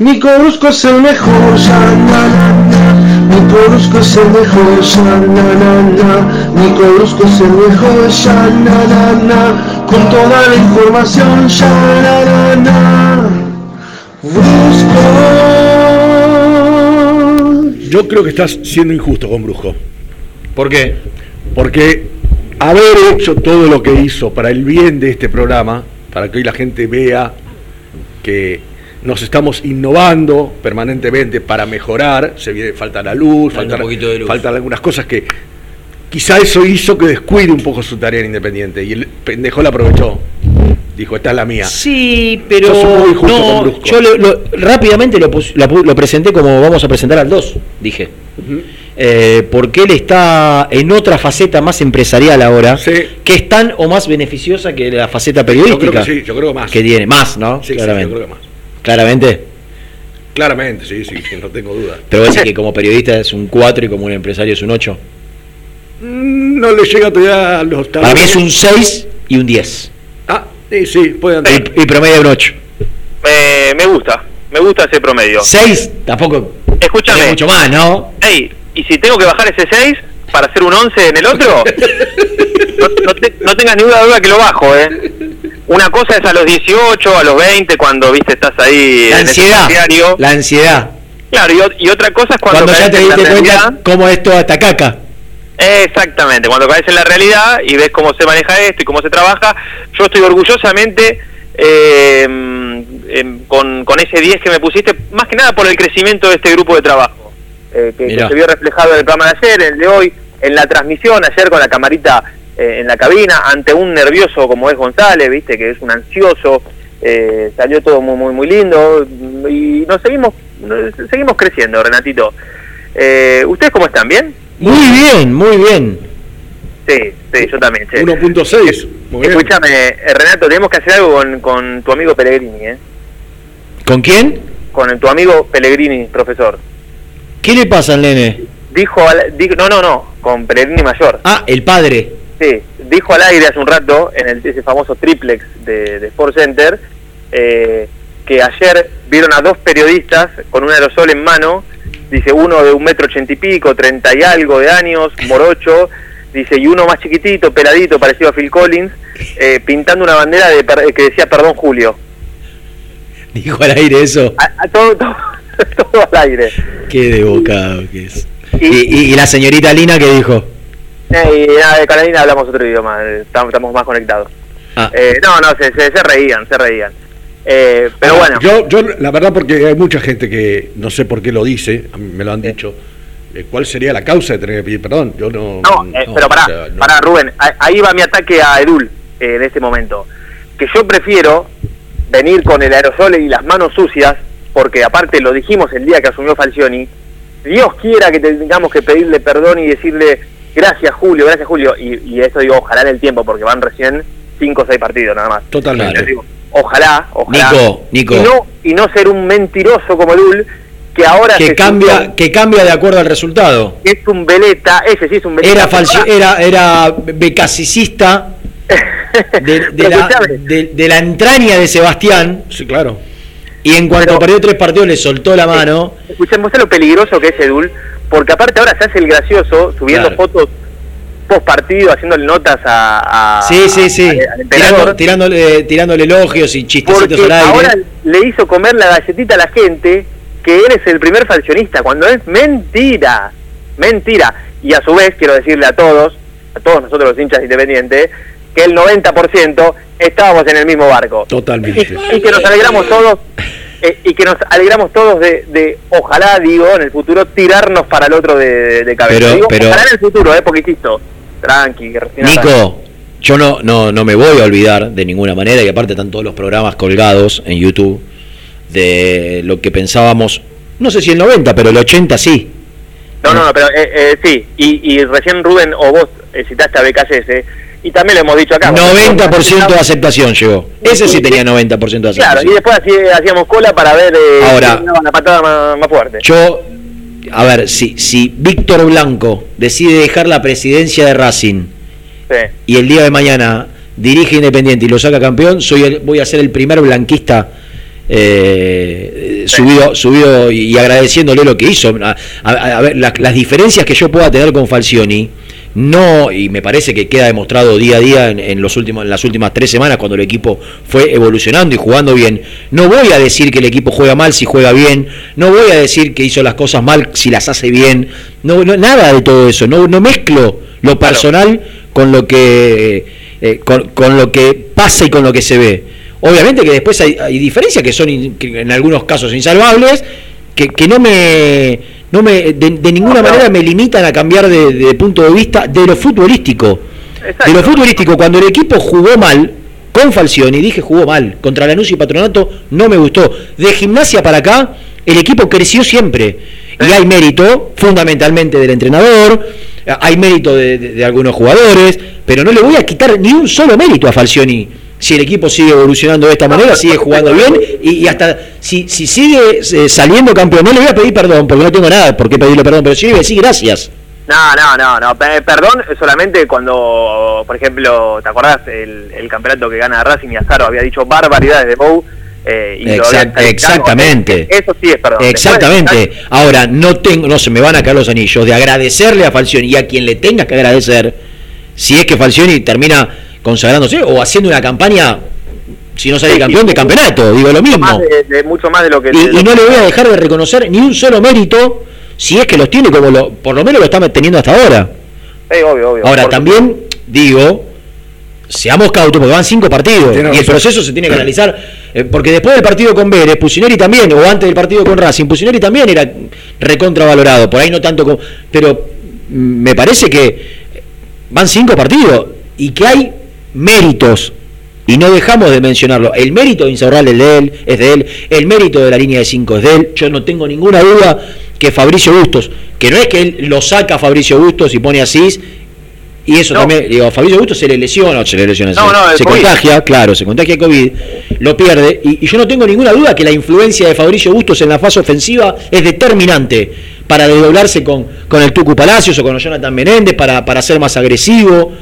Nico Brusco es el mejor, ya, na, na, na. Nico Brusco es el mejor, ya, na, na, na. Nico Brusco es el mejor, ya, na, na, na. Con toda la información, ya, na, na, na. Brusco. Yo creo que estás siendo injusto con Brusco. ¿Por qué? Porque haber hecho todo lo que hizo para el bien de este programa, para que hoy la gente vea que nos estamos innovando permanentemente para mejorar, se viene, falta la luz, Falta faltan, un poquito de luz. faltan algunas cosas que quizá eso hizo que descuide un poco su tarea en Independiente y el pendejo la aprovechó. Dijo, esta es la mía. Sí, pero Yo no, yo lo- lo- rápidamente lo, pus- lo presenté como vamos a presentar al 2, dije. Eh, porque él está en otra faceta más empresarial ahora, que es tan o más beneficiosa que la faceta Yo periodística. creo que sí, yo creo que más. Que tiene, más, ¿no? Sí, sí, Claramente. yo creo que más. Claramente. Claramente, sí, sí, no tengo duda. Pero vos decís que como periodista es un 4 y como un empresario es un 8. Mm, No le llega todavía a los Para mí es un 6 y un 10. Ah, sí, sí, puede andar. Y, y promedio de un 8. Me, me gusta, me gusta ese promedio. 6 tampoco. Escúchame. es mucho más, ¿no? Ey, y si tengo que bajar ese 6 para hacer un 11 en el otro, no, no te- no tengas ninguna duda que lo bajo, ¿eh? Una cosa es a los 18, a los 20, cuando, viste, estás ahí La en ansiedad. diario. La ansiedad. Claro, y, otra cosa es cuando, Cuando ya te diste cuenta cómo es toda esta caca. Exactamente, cuando caes en la realidad y ves cómo se maneja esto y cómo se trabaja, yo estoy orgullosamente eh, em, con, con ese 10 que me pusiste, más que nada por el crecimiento de este grupo de trabajo, eh, que, que se vio reflejado en el programa de ayer, en el de hoy, en la transmisión, ayer con la camarita eh, en la cabina, ante un nervioso como es González, viste, que es un ansioso, eh, salió todo muy, muy, muy lindo y nos seguimos, nos- seguimos creciendo, Renatito. Eh, ¿Ustedes cómo están? ¿Bien? Muy bien, muy bien. Sí, sí, yo también. che. 1.6. Muy bien. Escúchame, eh, Renato, tenemos que hacer algo con, con tu amigo Pellegrini, ¿eh? ¿Con quién? Con tu amigo Pellegrini, profesor. ¿Qué le pasa al nene? Dijo, al- dijo no, no, no, con Pellegrini mayor. Ah, el padre. Sí, dijo al aire hace un rato, en el, ese famoso triplex de, de Sport Center, eh, que ayer vieron a dos periodistas con un aerosol en mano, dice uno de un metro ochenta y pico, treinta y algo de años, morocho, dice, y uno más chiquitito, peladito, parecido a Phil Collins, eh, pintando una bandera de, que decía perdón Julio. Dijo al aire eso. A, a todo, todo, todo al aire. Qué de bocado que es. Y, y- y la señorita Lina que dijo. Eh, y nada, de Carolina hablamos otro idioma, eh, estamos, estamos más conectados. Ah. Eh, no, no, se, se, se reían, se reían. Eh, pero Ahora, bueno. Yo, yo, la verdad, porque hay mucha gente que no sé por qué lo dice, a mí me lo han dicho. eh, ¿Cuál sería la causa de tener que pedir perdón? Yo no. No, eh, pero pará, o sea, no. pará, Rubén, ahí va mi ataque a Edul en este momento. Que yo prefiero venir con el aerosol y las manos sucias, porque aparte lo dijimos el día que asumió Falcioni, Dios quiera que tengamos que pedirle perdón y decirle gracias Julio, gracias Julio, y, y eso digo, ojalá en el tiempo, porque van recién cinco o seis partidos nada más. Totalmente. Digo, ojalá, ojalá. Nico, Nico. Y no, y no ser un mentiroso como Edul, que ahora Que cambia, que cambia de acuerdo al resultado. es un veleta, ese sí es un veleta. Era falsi- era, era becasicista de, de la, de- de la entraña de Sebastián. Sí, claro. Y en cuanto perdió tres partidos le soltó la mano. Escuchemos lo peligroso que es Edul, porque aparte ahora se hace el gracioso subiendo Claro. fotos post partido, haciéndole notas a, a- Sí, sí, sí. Tirando- emperador, tirándole, tirándole elogios y chistecitos porque al aire. ahora le hizo comer la galletita a la gente que él es el primer falsionista, cuando es mentira, mentira. Y a su vez quiero decirle a todos, a todos nosotros los hinchas independientes, que el 90% estábamos en el mismo barco. Totalmente. y que nos alegramos todos eh, y que nos alegramos todos de, de, ojalá digo en el futuro tirarnos para el otro de, de cabeza Pero- Digo, pero- ojalá en el futuro eh porque insisto tranqui recién arranca. Nico, yo no, no, no me voy a olvidar de ninguna manera, y aparte están todos los programas colgados en YouTube, de lo que pensábamos, no sé si el 90, pero el 80 sí. no no no pero eh, eh, sí y, y recién Rubén o vos eh, citaste a BKS y también lo hemos dicho acá 90% de aceptación llegó. Ese sí tenía 90% de claro y aceptación. después así hacíamos cola para ver eh, Ahora- la patada más, más fuerte Yo, a ver, si, si Víctor Blanco decide dejar la presidencia de Racing Sí. y el día de mañana dirige Independiente y lo saca campeón, soy el- voy a ser el primer blanquista eh, subido, subido y agradeciéndole lo que hizo. A, a- a ver, la- las diferencias que yo pueda tener con Falcioni, no, y me parece que queda demostrado día a día en, en los últimos, en las últimas tres semanas cuando el equipo fue evolucionando y jugando bien. No voy a decir que el equipo juega mal si juega bien, no voy a decir que hizo las cosas mal si las hace bien, no, no- nada de todo eso, no, no mezclo lo personal con lo que eh, con, con lo que pasa y con lo que se ve. Obviamente que después hay, hay diferencias que son in- que en algunos casos insalvables, que, que no me no me de, de ninguna manera me limitan a cambiar de, de punto de vista de lo futbolístico. De lo futbolístico, cuando el equipo jugó mal con Falcioni, dije jugó mal, contra Lanús y Patronato no me gustó. De gimnasia para acá, el equipo creció siempre. Y hay mérito, fundamentalmente del entrenador, hay mérito de, de- de algunos jugadores, pero no le voy a quitar ni un solo mérito a Falcioni. Si el equipo sigue evolucionando de esta manera, sigue jugando bien y, y hasta si, si sigue eh, saliendo campeón, no le voy a pedir perdón, porque no tengo nada por qué pedirle perdón, pero sí le voy a decir gracias. No, no, no, no. pe- Perdón, solamente cuando, por ejemplo, ¿te acordás el, el campeonato que gana Racing y Azaro había dicho barbaridades de Mou? Eh, y lo Exact- calificado? exactamente. Eso sí es perdón. Exactamente. Ahora, no tengo, no se me van a caer los anillos de agradecerle a Falcioni y a quien le tengas que agradecer, si es que Falcioni termina consagrándose o haciendo una campaña, si no sale campeón, de campeonato, digo lo mismo. más de- de- mucho más de lo que... Y, de lo y no le voy a dejar de reconocer ni un solo mérito, si es que los tiene como lo, por lo menos lo está teniendo hasta ahora. Obvio, obvio. Ahora, también digo, seamos cautos, porque van cinco partidos y el proceso se tiene que analizar, eh, porque después del partido con Vélez, Pusineri también, o antes del partido con Racing, Pusineri también era recontravalorado, por ahí no tanto como... Pero mm, me parece que van cinco partidos y que hay méritos. Y no dejamos de mencionarlo. El mérito de Insaurralde es de él, es de él. El mérito de la línea de cinco es de él. Yo no tengo ninguna duda que Fabricio Bustos, que no es que él lo saca a Fabricio Bustos y pone así, y eso también, digo, a Fabricio Bustos se le lesiona, se le lesiona, No, se, no, contagia, claro, se contagia COVID, lo pierde, y, y yo no tengo ninguna duda que la influencia de Fabricio Bustos en la fase ofensiva es determinante para desdoblarse con, con el Tucu Palacios o con Jonathan Menéndez, para, para ser más agresivo.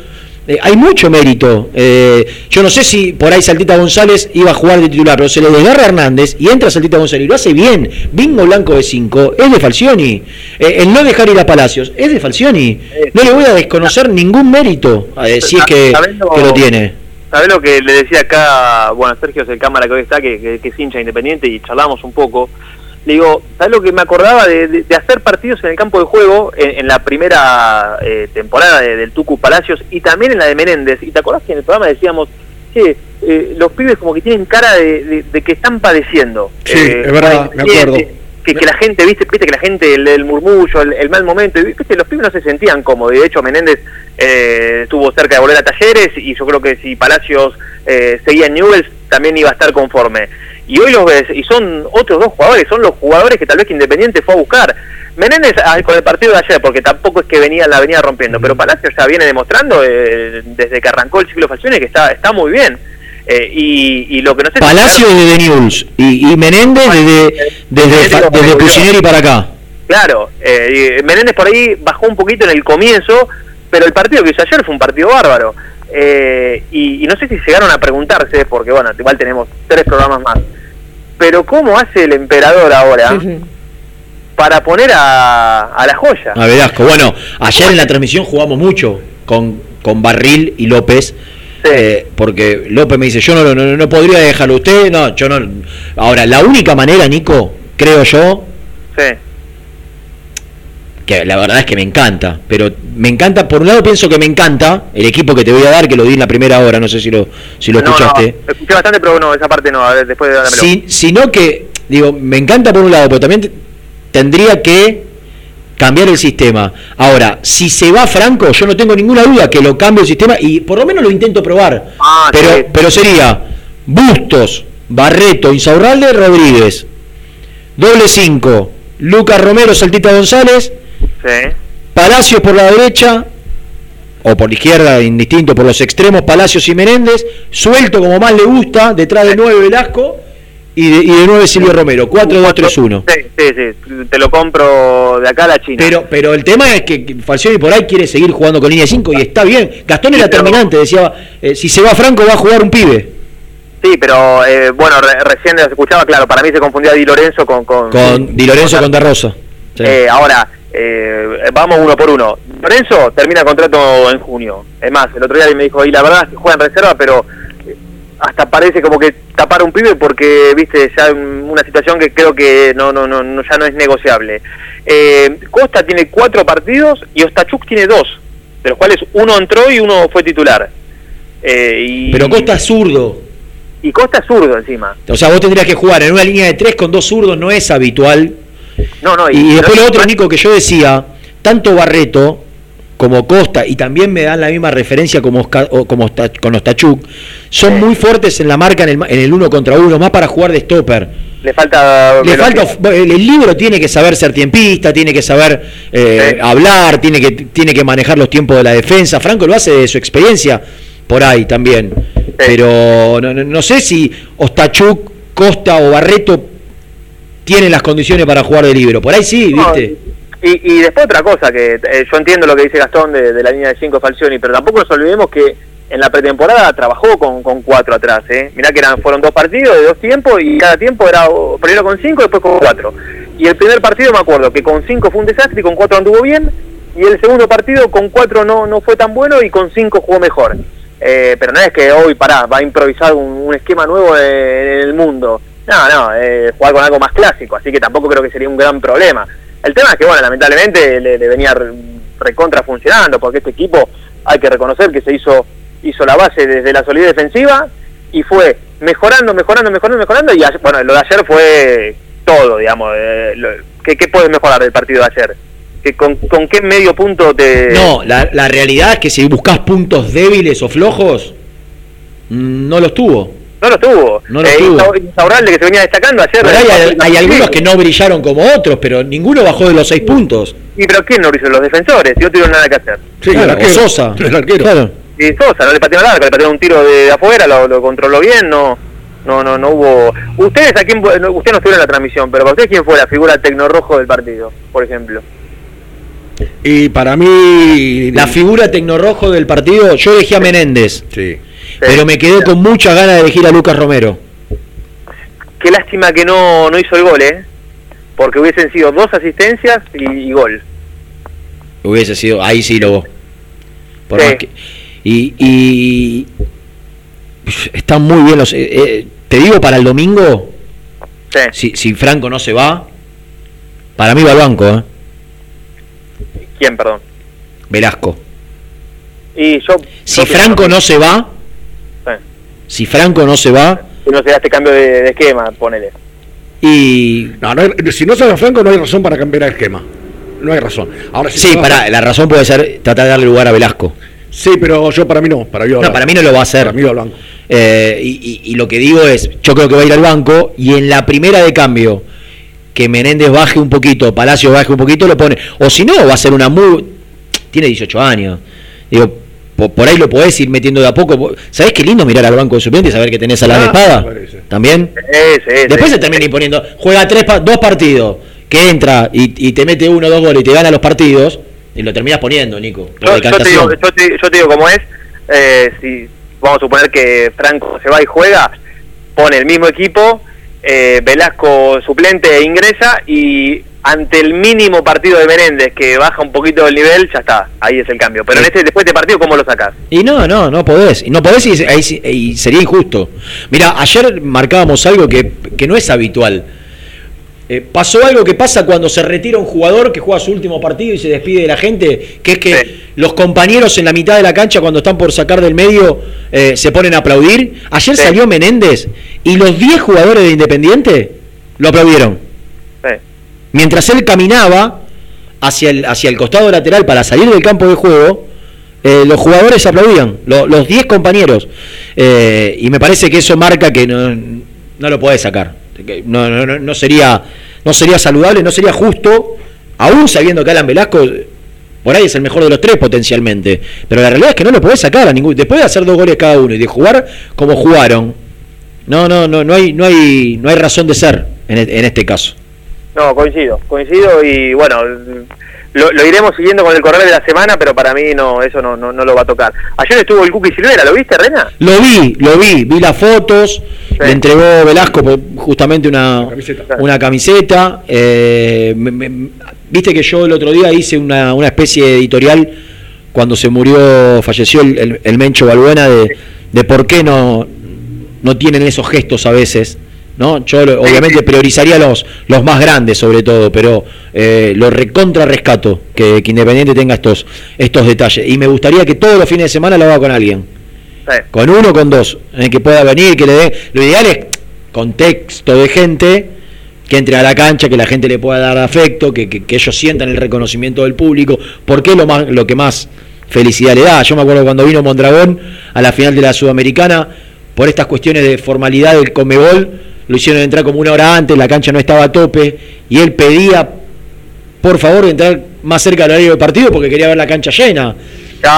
Eh, hay mucho mérito. Eh, yo no sé si por ahí Saltita González iba a jugar de titular, pero se le desgarra a Hernández y entra Saltita González y lo hace bien. Bingo blanco de 5, es de Falcioni. Eh, el no dejar ir a Palacios, es de Falcioni. No le voy a desconocer ningún mérito, eh, si es que, Sabiendo- que lo tiene. ¿Sabés lo que le decía acá, bueno, Sergio es el cámara que hoy está, que, que- que es hincha independiente y charlamos un poco? Le digo, ¿sabés lo que me acordaba de, de- de hacer partidos en el campo de juego en, en la primera eh, temporada de- del Tucu Palacios y también en la de Menéndez? ¿Y te acordás que en el programa decíamos, que los pibes como que tienen cara de, que están padeciendo? Sí, Eh, es verdad, me acuerdo. Que, que la gente, viste, viste que la gente, el, el murmullo, el, el mal momento, viste, los pibes no se sentían cómodos. Y de hecho, Menéndez eh, estuvo cerca de volver a Talleres y yo creo que si Palacios eh, seguía en Newells también iba a estar conforme. Y hoy los ves, y son otros dos jugadores, son los jugadores que tal vez que Independiente fue a buscar. Menéndez ah, con el partido de ayer, porque tampoco es que venía la venía rompiendo, pero Palacios ya viene demostrando eh, desde que arrancó el ciclo Falcioni que está, está muy bien. Eh, y, y lo que no sé si- Palacio desde Newell's y, y Menéndez desde, desde, desde para acá. Claro, eh, Menéndez por ahí bajó un poquito en el comienzo, pero el partido que hizo ayer fue un partido bárbaro. Eh, y, y no sé si llegaron a preguntarse, porque bueno, igual tenemos tres programas más, pero ¿cómo hace el emperador ahora para poner a, a la joya? A Velasco. Bueno, ayer en la transmisión jugamos mucho con, con Barril y López. eh, porque López me dice, yo no, no, no podría dejarlo usted. No, yo no. Ahora, la única manera, Nico, creo yo, Sí. Que la verdad es que me encanta, pero me encanta, por un lado pienso que me encanta el equipo que te voy a dar, que lo di en la primera hora, no sé si lo, si lo No, escuchaste. no, escuché bastante, pero no, esa parte no, a ver, después de. Si- sino que, digo, me encanta por un lado, pero también te- tendría que cambiar el sistema. Ahora, si se va Franco, yo no tengo ninguna duda que lo cambie el sistema y por lo menos lo intento probar. Ah, pero, pero sería Bustos, Barreto, Insaurralde, Rodríguez. Doble 5, Lucas Romero, Saltita González, Sí. Palacios por la derecha, o por la izquierda, indistinto, por los extremos, Palacios y Menéndez, suelto como más le gusta, detrás de 9 Velasco y de, y de 9 Silvio Romero, 4-2-3-1. Sí, sí, sí, te lo compro de acá a la China. Pero, pero el tema es que Falcioni por ahí quiere seguir jugando con línea de 5 y está bien. Gastón era terminante, decía, eh, si se va Franco va a jugar un pibe. Sí, pero eh, bueno, re- recién se escuchaba, claro, para mí se confundía Di Lorenzo con... Con, Con Di Lorenzo con De Rosa. Sí. Eh, ahora, eh, vamos uno por uno. Lorenzo termina contrato en junio. Es más, el otro día me dijo, y la verdad es que juega en reserva, pero eh, hasta parece como que tapar a un pibe porque, viste, ya un- una situación que creo que no, no, no, no- ya no es negociable. Eh, Costa tiene cuatro partidos y Ostachuk tiene dos, de los cuales uno entró y uno fue titular. Eh, y, Pero Costa es zurdo. y Costa es zurdo encima. O sea, vos tendrías que jugar en una línea de tres con dos zurdos, no es habitual. No, no, Y, después lo otro, Nico, que yo decía, tanto Barreto como Costa, y también me dan la misma referencia como, Osca- o como con Ostachuk, son muy fuertes en la marca en el, en el uno contra uno, más para jugar de stopper. Le falta... Le falta, el, el libro tiene que saber ser tiempista, tiene que saber eh, hablar, tiene que, tiene que manejar los tiempos de la defensa. Franco lo hace de su experiencia por ahí también. Pero no, no- no sé si Ostachuk, Costa o Barreto tienen las condiciones para jugar de libro. Por ahí sí, No, ¿viste? Y, y después otra cosa, que eh, yo entiendo lo que dice Gastón de, de la línea de 5 Falcioni, pero tampoco nos olvidemos que en la pretemporada trabajó con, con cuatro atrás. ¿eh? Mirá que eran, fueron dos partidos de dos tiempos y cada tiempo era primero con cinco, después con cuatro. Y el primer partido me acuerdo que con cinco fue un desastre y con cuatro anduvo bien. Y el segundo partido con cuatro no, no fue tan bueno y con cinco jugó mejor. Eh, pero no es que hoy, pará, va a improvisar un, un esquema nuevo en, en el mundo. No, no, eh, jugar con algo más clásico, así que tampoco creo que sería un gran problema. El tema es que, bueno, lamentablemente le, venía re- recontra funcionando, porque este equipo hay que reconocer que se hizo hizo la base desde la solidez defensiva y fue mejorando, mejorando, mejorando, mejorando. Y ayer- bueno, lo de ayer fue todo, digamos. eh, ¿qué, ¿Qué puedes mejorar del partido de ayer? ¿Que con, ¿Con qué medio punto te.? No, la, la realidad es que si buscas puntos débiles o flojos, mm, no los tuvo. No lo tuvo. No lo Eh, tuvo. Insa- Insaurralde que se venía destacando ayer. Ahí hay, hay algunos que no brillaron como otros, pero ninguno bajó de los seis puntos. ¿Y pero quién no lo hizo? Los defensores, si no tuvieron nada que hacer. Claro, o Sosa. Claro. Y Sosa, no le pateó arco, le pateó un tiro de, de afuera, lo, lo controló bien, no no no no hubo... Ustedes, a quién, no, usted no estuvo en la transmisión, pero para ustedes, ¿quién fue la figura tecnorrojo del partido, por ejemplo? Y para mí. La figura tecnorrojo del partido, yo elegí a Menéndez. Pero me quedé con muchas ganas de elegir a Lucas Romero. Qué lástima que no, no hizo el gol, ¿eh? Porque hubiesen sido dos asistencias y, y gol. Hubiese sido, ahí sí lo. Por más que- y, y están muy bien los. eh, eh, te digo para el domingo, si, si Franco no se va, para mí va al banco, ¿eh? ¿Quién, perdón? Velasco. Y yo... Si Franco no se va, Sí. Si Franco no se va, Si no se da este cambio de, de esquema, ponele. y. No, no hay- si no se va Franco, no hay razón para cambiar el esquema. No hay razón. Ahora, si Sí, para, Franco- la razón puede ser tratar de darle lugar a Velasco. Sí, pero yo para mí no. Para, mí No, para mí no lo va a hacer. Para mí va al banco. Eh, y, y- y lo que digo es, yo creo que va a ir al banco y en la primera de cambio, que Menéndez baje un poquito, Palacio baje un poquito, lo pone. O si no, va a ser una muy... Tiene 18 años. Digo, po- por, ahí lo podés ir metiendo de a poco. ¿Sabés qué lindo mirar al banco de suplentes y saber que tenés a la Ah, espada? ¿También? Sí, sí, Después sí. se termina imponiendo, juega tres dos partidos, que entra y, y te mete uno o dos goles y te gana los partidos, y lo terminas poniendo, Nico. Yo, yo te digo, yo, te, yo te digo cómo es. eh, si vamos a suponer que Franco se va y juega, pone el mismo equipo, eh, Velasco suplente e ingresa y ante el mínimo partido de Menéndez que baja un poquito el nivel, ya está, ahí es el cambio. Pero en este después de partido, ¿cómo lo sacás? Y no, no, no podés. Y no podés y, sí- y sería injusto. Mira, ayer marcábamos algo que, que no es habitual. Eh, pasó algo que pasa cuando se retira un jugador que juega su último partido y se despide de la gente, que es que los compañeros en la mitad de la cancha cuando están por sacar del medio eh, se ponen a aplaudir. Ayer salió Menéndez y los 10 jugadores de Independiente lo aplaudieron. Mientras él caminaba hacia el, hacia el costado lateral para salir del campo de juego, eh, los jugadores aplaudían, lo- los 10 compañeros. Eh, y me parece que eso marca que no, no lo podés sacar. Que No, no, no, no sería, no sería saludable, no sería justo, aún sabiendo que Alan Velasco por ahí es el mejor de los tres potencialmente. Pero la realidad es que no lo podés sacar a ningún. Después de hacer dos goles cada uno y de jugar como jugaron, no, no, no, no hay, no hay, no hay razón de ser en, e- en este caso. No, coincido, coincido y bueno, lo, lo iremos siguiendo con el correo de la semana, pero para mí no, eso no, no, no lo va a tocar. Ayer estuvo el Cookie Silvera, ¿lo viste, Rena? Lo vi, lo vi, vi las fotos, le entregó Velasco pues, justamente una, una camiseta. eh, me- me- Viste que yo el otro día hice una, una especie de editorial cuando se murió, falleció el, el- el Mencho Balbuena de, de por qué no, no tienen esos gestos a veces. ¿No? Yo obviamente priorizaría los, los más grandes sobre todo, pero eh, lo recontra rescato que, que Independiente tenga estos, estos detalles. Y me gustaría que todos los fines de semana lo haga con alguien. Con uno o con dos, en que pueda venir, que le dé. Lo ideal es contexto de gente que entre a la cancha, que la gente le pueda dar afecto, que, que- que ellos sientan el reconocimiento del público, porque es lo, más, lo que más felicidad le da. Yo me acuerdo cuando vino Mondragón a la final de la Sudamericana, por estas cuestiones de formalidad del Comebol, lo hicieron entrar como una hora antes, la cancha no estaba a tope, y él pedía, por favor, entrar más cerca del horario del partido porque quería ver la cancha llena.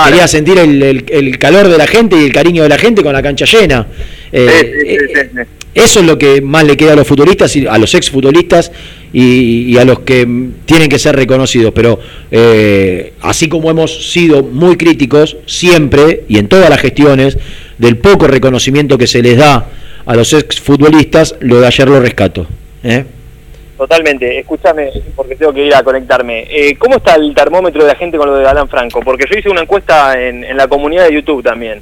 Quería sentir el, el- el calor de la gente y el cariño de la gente con la cancha llena. Eh, eh, eso es lo que más le queda a los futbolistas, y a los ex futbolistas y, y a los que tienen que ser reconocidos. Pero eh, así como hemos sido muy críticos siempre y en todas las gestiones del poco reconocimiento que se les da a los ex futbolistas, lo de ayer lo rescato. ¿eh? Totalmente, escúchame, porque tengo que ir a conectarme. Eh, ¿Cómo está el termómetro de la gente con lo de Alan Franco? Porque yo hice una encuesta en, en la comunidad de YouTube también.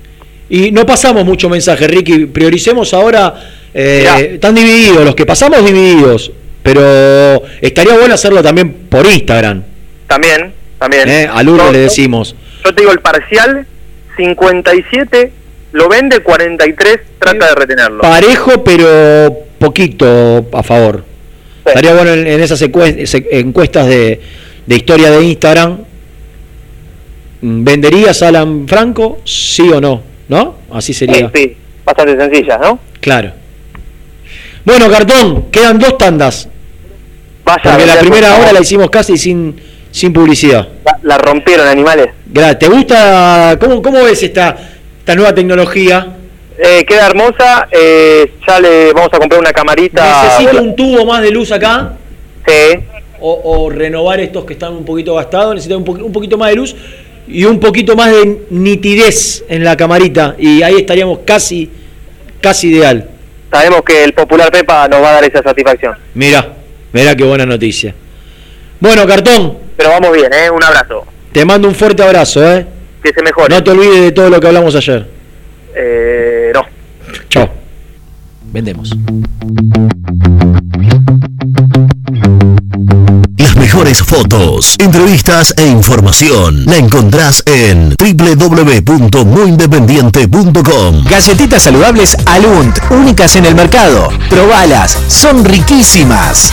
Y no pasamos mucho mensaje, Ricky. Prioricemos ahora. eh, están divididos, los que pasamos divididos. Pero estaría bueno hacerlo también por Instagram. También, también. ¿eh? Al Yo- le decimos. Yo te digo el parcial, 57 lo vende, 43 trata de retenerlo. Parejo, pero poquito a favor. Estaría bueno en, en esas encuestas de, de historia de Instagram. mm, ¿Venderías a Alan Franco? ¿Sí o no? ¿No? Así sería. Sí, bastante sencilla, ¿no? Claro. Bueno, cartón, quedan dos tandas. Vaya, Porque la primera hora la hicimos casi sin, sin publicidad. La, la rompieron animales. ¿Te gusta? ¿Cómo, cómo ves esta, esta nueva tecnología? Eh, queda hermosa, eh, ya le vamos a comprar una camarita. ¿Necesito un tubo más de luz acá? Sí. O, o renovar estos que están un poquito gastados. Necesito un, po- un poquito más de luz y un poquito más de nitidez en la camarita. Y ahí estaríamos casi, casi ideal. Sabemos que el popular Pepa nos va a dar esa satisfacción. Mira, mira qué buena noticia. Bueno, cartón. Pero vamos bien, ¿eh? Un abrazo. Te mando un fuerte abrazo, ¿eh? Que se mejore. No te olvides de todo lo que hablamos ayer. Eh, no. Chao. Vendemos. Las mejores fotos, entrevistas e información la encontrás en www.muyindependiente.com. Galletitas saludables Alunt, únicas en el mercado. Probalas, son riquísimas.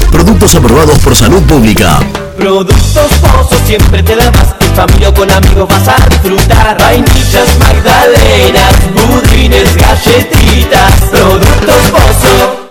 Productos aprobados por salud pública. Productos Pozo siempre te da más. En familia o con amigos vas a disfrutar. Vainillas, magdalenas, budines, galletitas. Productos Pozo.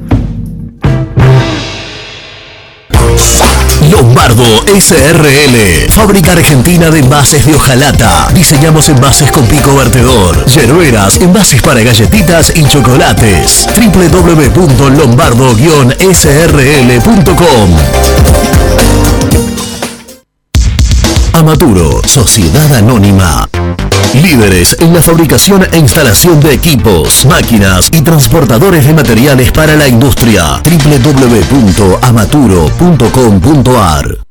Lombardo SRL, fábrica argentina de envases de hojalata. Diseñamos envases con pico vertedor, hierberas, envases para galletitas y chocolates. www.lombardo-srl.com Amaturo, Sociedad Anónima. Líderes en la fabricación e instalación de equipos, máquinas y transportadores de materiales para la industria. www.amaturo.com.ar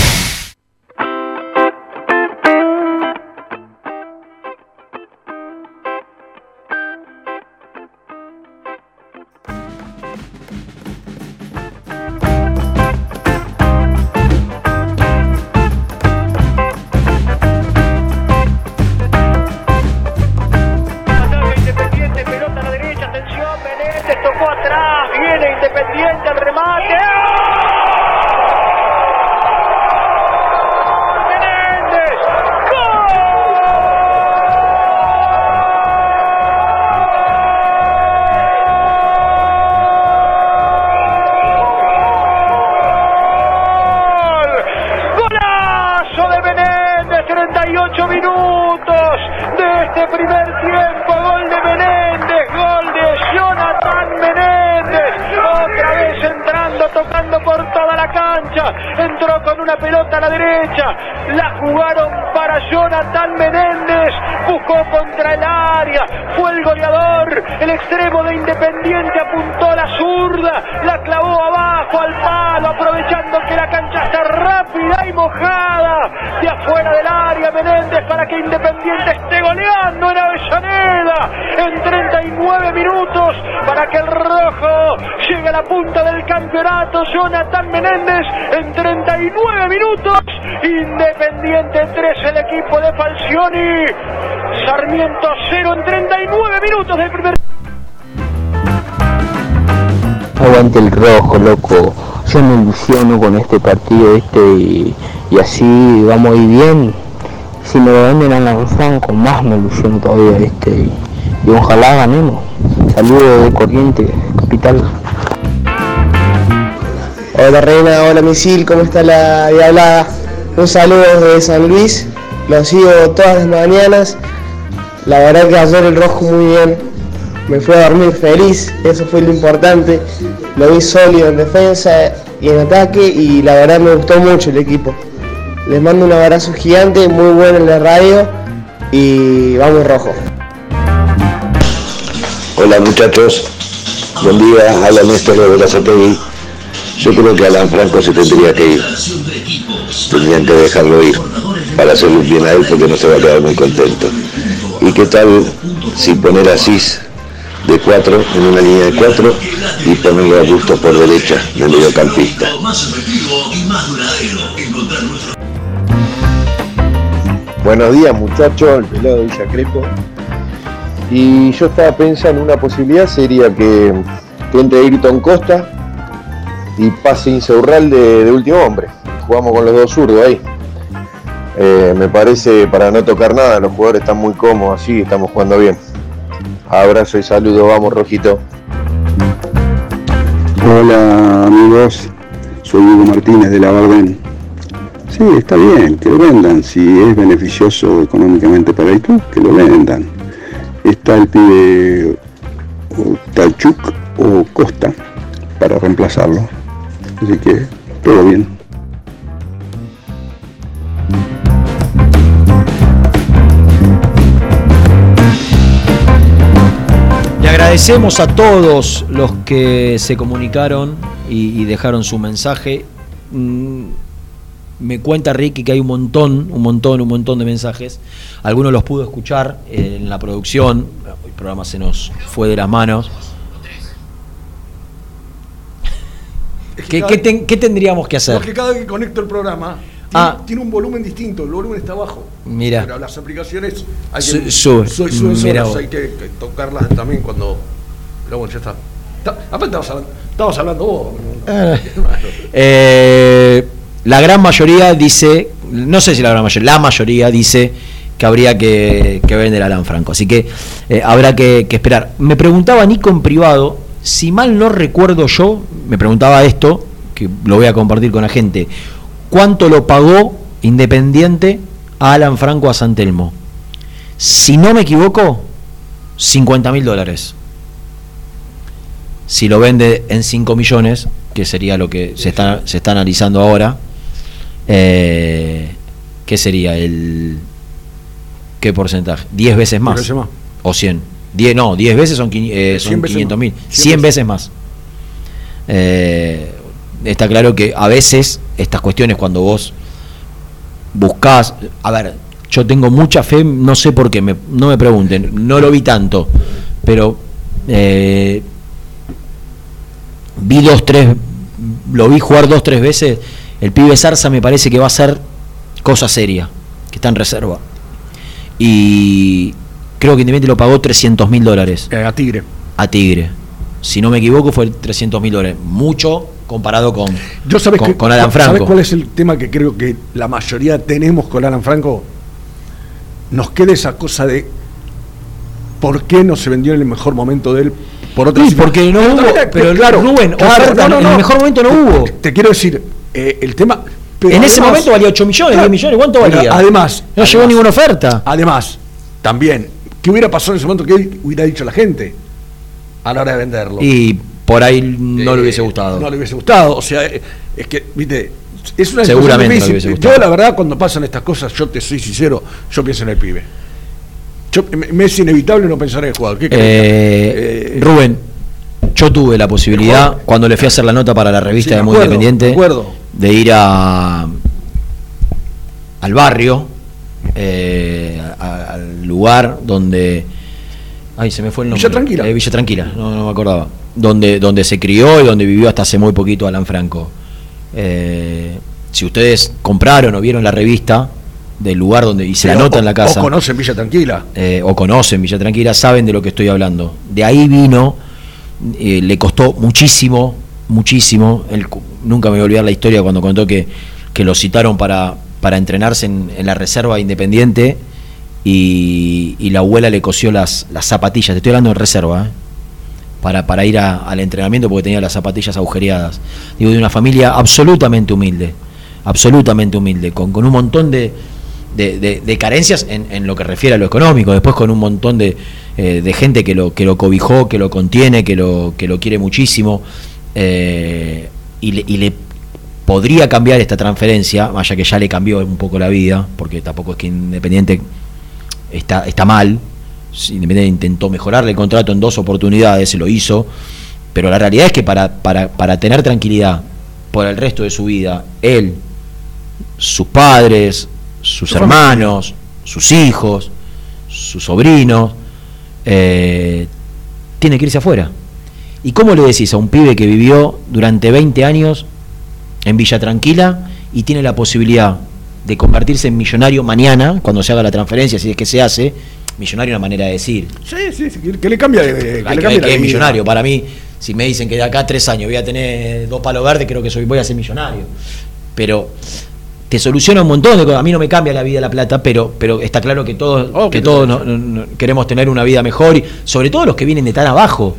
Campeonato. Jonathan Menéndez en 39 minutos. Independiente 3 el equipo de Falcioni. Sarmiento 0 en 39 minutos del primer Aguante el rojo, loco. Yo me ilusiono con este partido este y, y así vamos a bien. Si me lo venden a la Franco, más me ilusiono todavía este y, y ojalá ganemos. Saludos de Corriente, capital. Hola Reina, hola Misil, ¿cómo está la diablada? Un saludo desde San Luis, lo sigo todas las mañanas. La verdad que ayer el rojo muy bien, me fui a dormir feliz, eso fue lo importante. Lo vi sólido en defensa y en ataque y la verdad me gustó mucho el equipo. Les mando un abrazo gigante, muy bueno en la radio y vamos rojo. Hola muchachos, buen día, habla Néstor de Berazategui. Yo creo que Alan Franco se tendría que ir. Tendrían que dejarlo ir para hacerle bien a él porque no se va a quedar muy contento. ¿Y qué tal si poner a Cis de 4 en una línea de 4 y ponerle a Busto por derecha de mediocampista? Buenos días muchachos, el pelado de Villa Crespo. Y yo estaba pensando, una posibilidad sería que, que entre Ayrton Costa y pase Insaurralde de, último hombre. Jugamos con los dos zurdos ahí. Eh, me parece para no tocar nada, los jugadores están muy cómodos así, estamos jugando bien. Abrazo y saludo, vamos Rojito. Hola amigos, soy Hugo Martínez de la Barden. Sí, está bien, que lo vendan. Si es beneficioso económicamente para el club, que lo vendan. Está el pibe o Talchuk o Costa para reemplazarlo. Así que todo bien. Le agradecemos a todos los que se comunicaron y, dejaron su mensaje. Mm, Me cuenta Ricky que hay un montón, un montón, un montón de mensajes. Algunos los pudo escuchar en la producción. El programa se nos fue de las manos. ¿Qué, qué ten- qué tendríamos que hacer? Porque cada vez que conecto el programa, tiene, Ah. tiene un volumen distinto, el volumen está abajo. Mira. Pero las aplicaciones hay que, sube. su- suben Mira solas, vos. hay que, que tocarlas también cuando. Pero bueno, ya está. Aparte estabas hablando, estabas hablando vos. Eh, la gran mayoría dice, no sé si la gran mayoría, la mayoría dice que habría que, que vender a Alan Franco. Así que eh, habrá que, que esperar. Me preguntaba Nico en privado, si mal no recuerdo yo, me preguntaba esto, que lo voy a compartir con la gente, ¿cuánto lo pagó Independiente a Alan Franco a San Telmo? Si no me equivoco, 50 mil dólares. Si lo vende en 5 millones, que sería lo que se está, se está analizando ahora, eh, ¿qué sería? el ¿Qué porcentaje? ¿10 veces más? veces más. ¿O 100? 10, no, 10 veces son, eh, son 100 veces 500 mil. más. 100 veces más. Eh, está claro que a veces estas cuestiones cuando vos buscás, a ver, yo tengo mucha fe, no sé por qué, me- no me pregunten, no lo vi tanto, pero eh, vi dos, tres, lo vi jugar dos, tres veces, el pibe Zarza me parece que va a ser cosa seria, que está en reserva. Y creo que Independiente lo pagó 300 mil dólares. a Tigre. A Tigre. Si no me equivoco fue 300 mil dólares. Mucho comparado con, Yo sabes con, que, con Alan ¿sabes Franco. cuál es el tema que creo que la mayoría tenemos con Alan Franco? Nos queda esa cosa de por qué no se vendió en el mejor momento de él por otras Sí, porque no hubo, también, pero Rubén, oferta, en el mejor momento no hubo. Te quiero decir, eh, el tema. pero en ese momento valía 8 millones, Claro, 10 millones, ¿cuánto pero valía? Además. No llegó ninguna oferta. Además, también, ¿qué hubiera pasado en ese momento? ¿Qué hubiera dicho la gente a la hora de venderlo? Y por ahí no le hubiese Eh, gustado. No le hubiese gustado. O sea, eh, es que, viste, Es una Seguramente situación me hubiese gustado. Yo, la verdad, cuando pasan estas cosas, yo te soy sincero, yo pienso en el pibe. Yo, me, es inevitable no pensar en el jugador. ¿Qué crees? Eh, Rubén, yo tuve la posibilidad, cuando le fui a hacer la nota para la revista Sí, de Muy acuerdo, Independiente, de ir a al barrio, eh, a- al lugar donde. Ay, se me fue el nombre. Villa Tranquila. Eh, Villa Tranquila, no, no me acordaba. Donde, donde se crió y donde vivió hasta hace muy poquito Alan Franco. Eh, si ustedes compraron o vieron la revista del lugar donde y se la Sí, nota o- en la casa O conocen Villa Tranquila. eh, o conocen Villa Tranquila, saben de lo que estoy hablando. De ahí vino, eh, le costó muchísimo, muchísimo. Él nunca me voy a olvidar la historia cuando contó que, que lo citaron para, para entrenarse en, en la reserva independiente y, y la abuela le cosió las, las zapatillas. Te estoy hablando de reserva, ¿eh? para, para ir a- al entrenamiento porque tenía las zapatillas agujereadas. Digo, de una familia absolutamente humilde, absolutamente humilde, con, con un montón de, de, de- de carencias en, en lo que refiere a lo económico, después con un montón de, eh, de gente que lo, que lo cobijó, que lo contiene, que lo, que lo quiere muchísimo, eh, y, le, y le podría cambiar esta transferencia, vaya que ya le cambió un poco la vida, porque tampoco es que Independiente está, está mal. Independiente intentó mejorarle el contrato en dos oportunidades, se lo hizo, pero la realidad es que para, para, para tener tranquilidad por el resto de su vida, él, sus padres, sus Su hermanos, sus hijos, sus sobrinos, eh, tiene que irse afuera. ¿Y cómo le decís a un pibe que vivió durante 20 años en Villa Tranquila y tiene la posibilidad de convertirse en millonario mañana, cuando se haga la transferencia, si es que se hace, millonario es una manera de decir, Sí, sí, sí, que- le cambia de. Que la es millonario. Para mí, si me dicen que de acá a tres años voy a tener dos palos verdes, creo que soy, voy a ser millonario. Pero te soluciona un montón de cosas. A mí no me cambia la vida la plata, pero, pero está claro que todos, Oh, que todos no- no- queremos tener una vida mejor, y sobre todo los que vienen de tan abajo.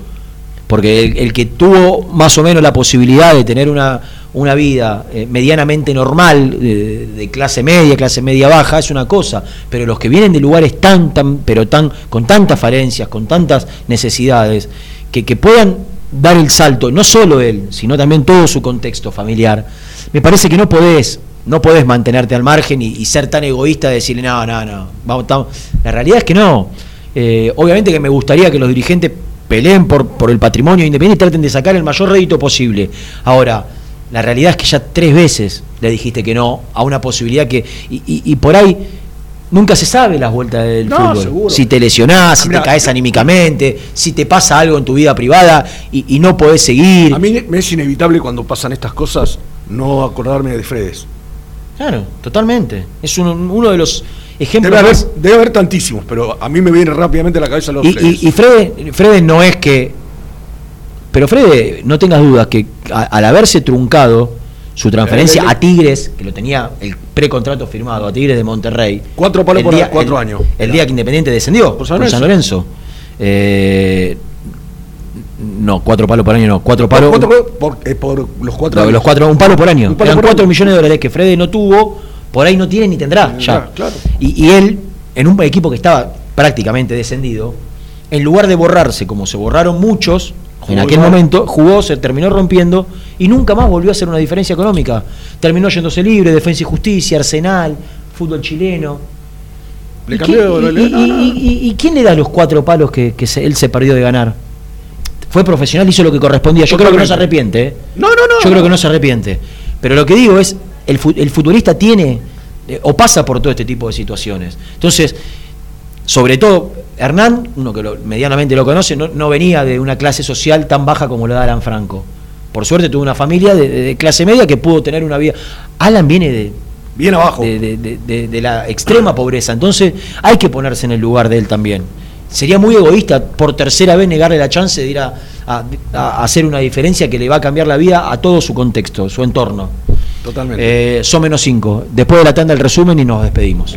Porque el, el que tuvo más o menos la posibilidad de tener una, una vida eh, medianamente normal, de, clase media, clase media baja, es una cosa. Pero los que vienen de lugares tan, tan, pero tan, con tantas falencias, con tantas necesidades, que, que puedan dar el salto, no solo él, sino también todo su contexto familiar, me parece que no podés, no podés mantenerte al margen y, ser tan egoísta de decirle, no, no, no, vamos, estamos". La realidad es que no. Eh, obviamente que me gustaría que los dirigentes peleen por, por el patrimonio independiente y traten de sacar el mayor rédito posible. Ahora, la realidad es que ya tres veces le dijiste que no a una posibilidad que. Y, y- y por ahí nunca se sabe las vueltas del No, fútbol. seguro. Si te lesionás, si Mirá, te caes anímicamente, si te pasa algo en tu vida privada y, y no podés seguir. A mí me es inevitable cuando pasan estas cosas no acordarme de Fredes. Claro, totalmente. Es un- uno de los ejemplos Debe haber, debe haber tantísimos, pero a mí me viene rápidamente a la cabeza los Y, Fredes. y, y Frede, Frede no es que. Pero Frede, no tengas dudas que a- al haberse truncado su transferencia Eh, eh, a Tigres, que lo tenía el precontrato firmado a Tigres de Monterrey. Cuatro palos por día- cuatro el- años. El día que Independiente descendió por San San, Lorenzo. Eh, no, cuatro palos por año no, cuatro palos. Cuatro palos por, eh, por los cuatro No, años. los cuatro, un palo por año. Palo Eran por cuatro año. millones de dólares que Frede no tuvo, por ahí no tiene ni tendrá ya. claro. Y, y él, en un equipo que estaba prácticamente descendido, en lugar de borrarse como se borraron muchos, en aquel momento jugó, se terminó rompiendo y nunca más volvió a hacer una diferencia económica. Terminó yéndose libre, Defensa y Justicia, Arsenal, fútbol chileno. Le ¿Y, cambió, y- le- y- y- y- quién le da los cuatro palos que, que se- él se perdió de ganar? Fue profesional, hizo lo que correspondía. Yo creo que no se arrepiente. ¿eh? No, no, no. Yo creo que no se arrepiente. Pero lo que digo es, el futbolista tiene eh, o pasa por todo este tipo de situaciones. Entonces, sobre todo, Hernán, uno que lo- medianamente lo conoce, no, no venía de una clase social tan baja como lo da Alan Franco. Por suerte tuvo una familia de, de- de clase media que pudo tener una vida. Alan viene de, Bien abajo. de, de- de- de- de la extrema pobreza. Entonces hay que ponerse en el lugar de él también. Sería muy egoísta por tercera vez negarle la chance de ir a, a- a hacer una diferencia que le va a cambiar la vida a todo su contexto, su entorno. Totalmente. Eh, son menos cinco. Después de la tanda el resumen y nos despedimos.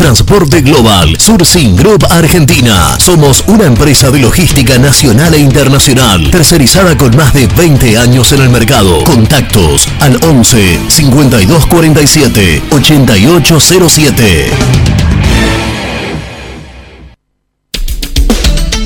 Transporte Global, Sourcing Group Argentina. Somos una empresa de logística nacional e internacional, tercerizada con más de 20 años en el mercado. Contactos al 11 52 47 8807.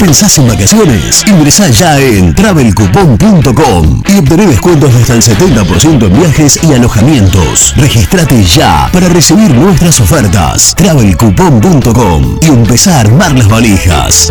¿Pensás en vacaciones? Ingresá ya en travelcoupon.com y obtené descuentos de hasta el 70% en viajes y alojamientos. Registrate ya para recibir nuestras ofertas. travelcoupon.com y empezá a armar las valijas.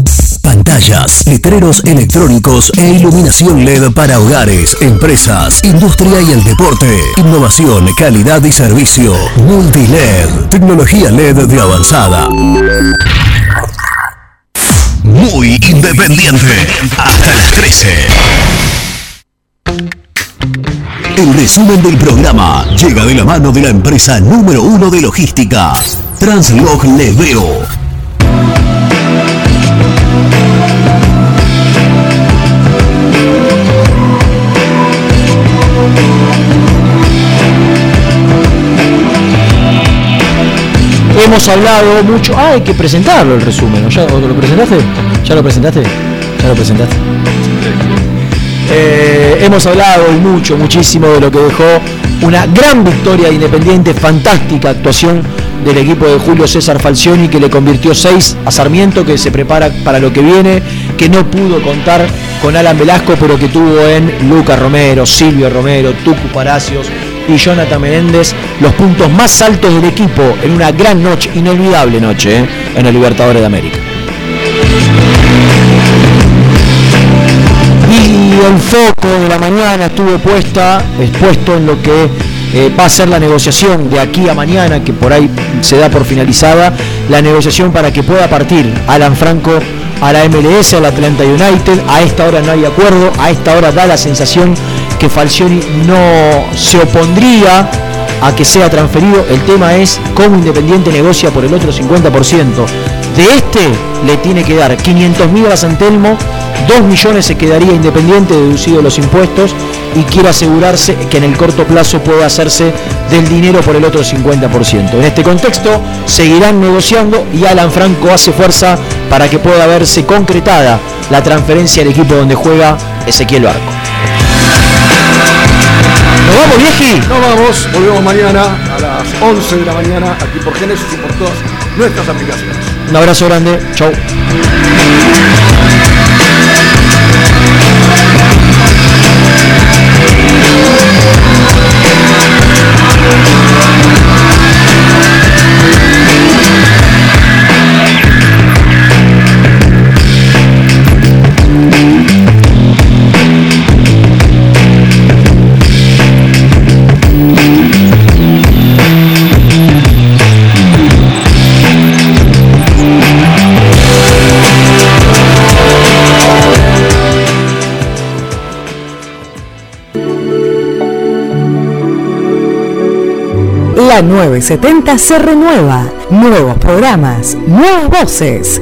Pantallas, letreros electrónicos e iluminación LED para hogares, empresas, industria y el deporte. Innovación, calidad y servicio. Multiled, tecnología LED de avanzada. Muy independiente. Hasta las 13. El resumen del programa llega de la mano de la empresa número uno de logística, Translog Leveo. Hemos hablado mucho. Ah, hay que presentarlo el resumen. ¿Ya lo presentaste? ¿Ya lo presentaste? ¿Ya lo presentaste? Eh, hemos hablado mucho, muchísimo de lo que dejó una gran victoria de Independiente, fantástica actuación del equipo de Julio César Falcioni que le convirtió 6 a Sarmiento, que se prepara para lo que viene, que no pudo contar con Alan Velasco, pero que tuvo en Lucas Romero, Silvio Romero, Tucu Palacios y Jonathan Menéndez los puntos más altos del equipo en una gran noche, inolvidable noche, ¿eh? en el Libertadores de América. Y el foco de la mañana estuvo puesta, expuesto en lo que eh, va a ser la negociación de aquí a mañana, que por ahí se da por finalizada, la negociación para que pueda partir Alan Franco a la MLS, al Atlanta United. A esta hora no hay acuerdo, a esta hora da la sensación que Falcioni no se opondría a que sea transferido. El tema es cómo Independiente negocia por el otro 50%. De este le tiene que dar 500 mil a San Telmo, 2 millones se quedaría Independiente deducido los impuestos y quiere asegurarse que en el corto plazo pueda hacerse del dinero por el otro 50%. En este contexto seguirán negociando y Alan Franco hace fuerza para que pueda verse concretada la transferencia al equipo donde juega Ezequiel Barco. ¿Nos vamos, vieji? Nos vamos, volvemos mañana a las 11 de la mañana aquí por Génesis y por todas nuestras aplicaciones. Un abrazo grande, chau. 970 se renueva. Nuevos programas, nuevas voces.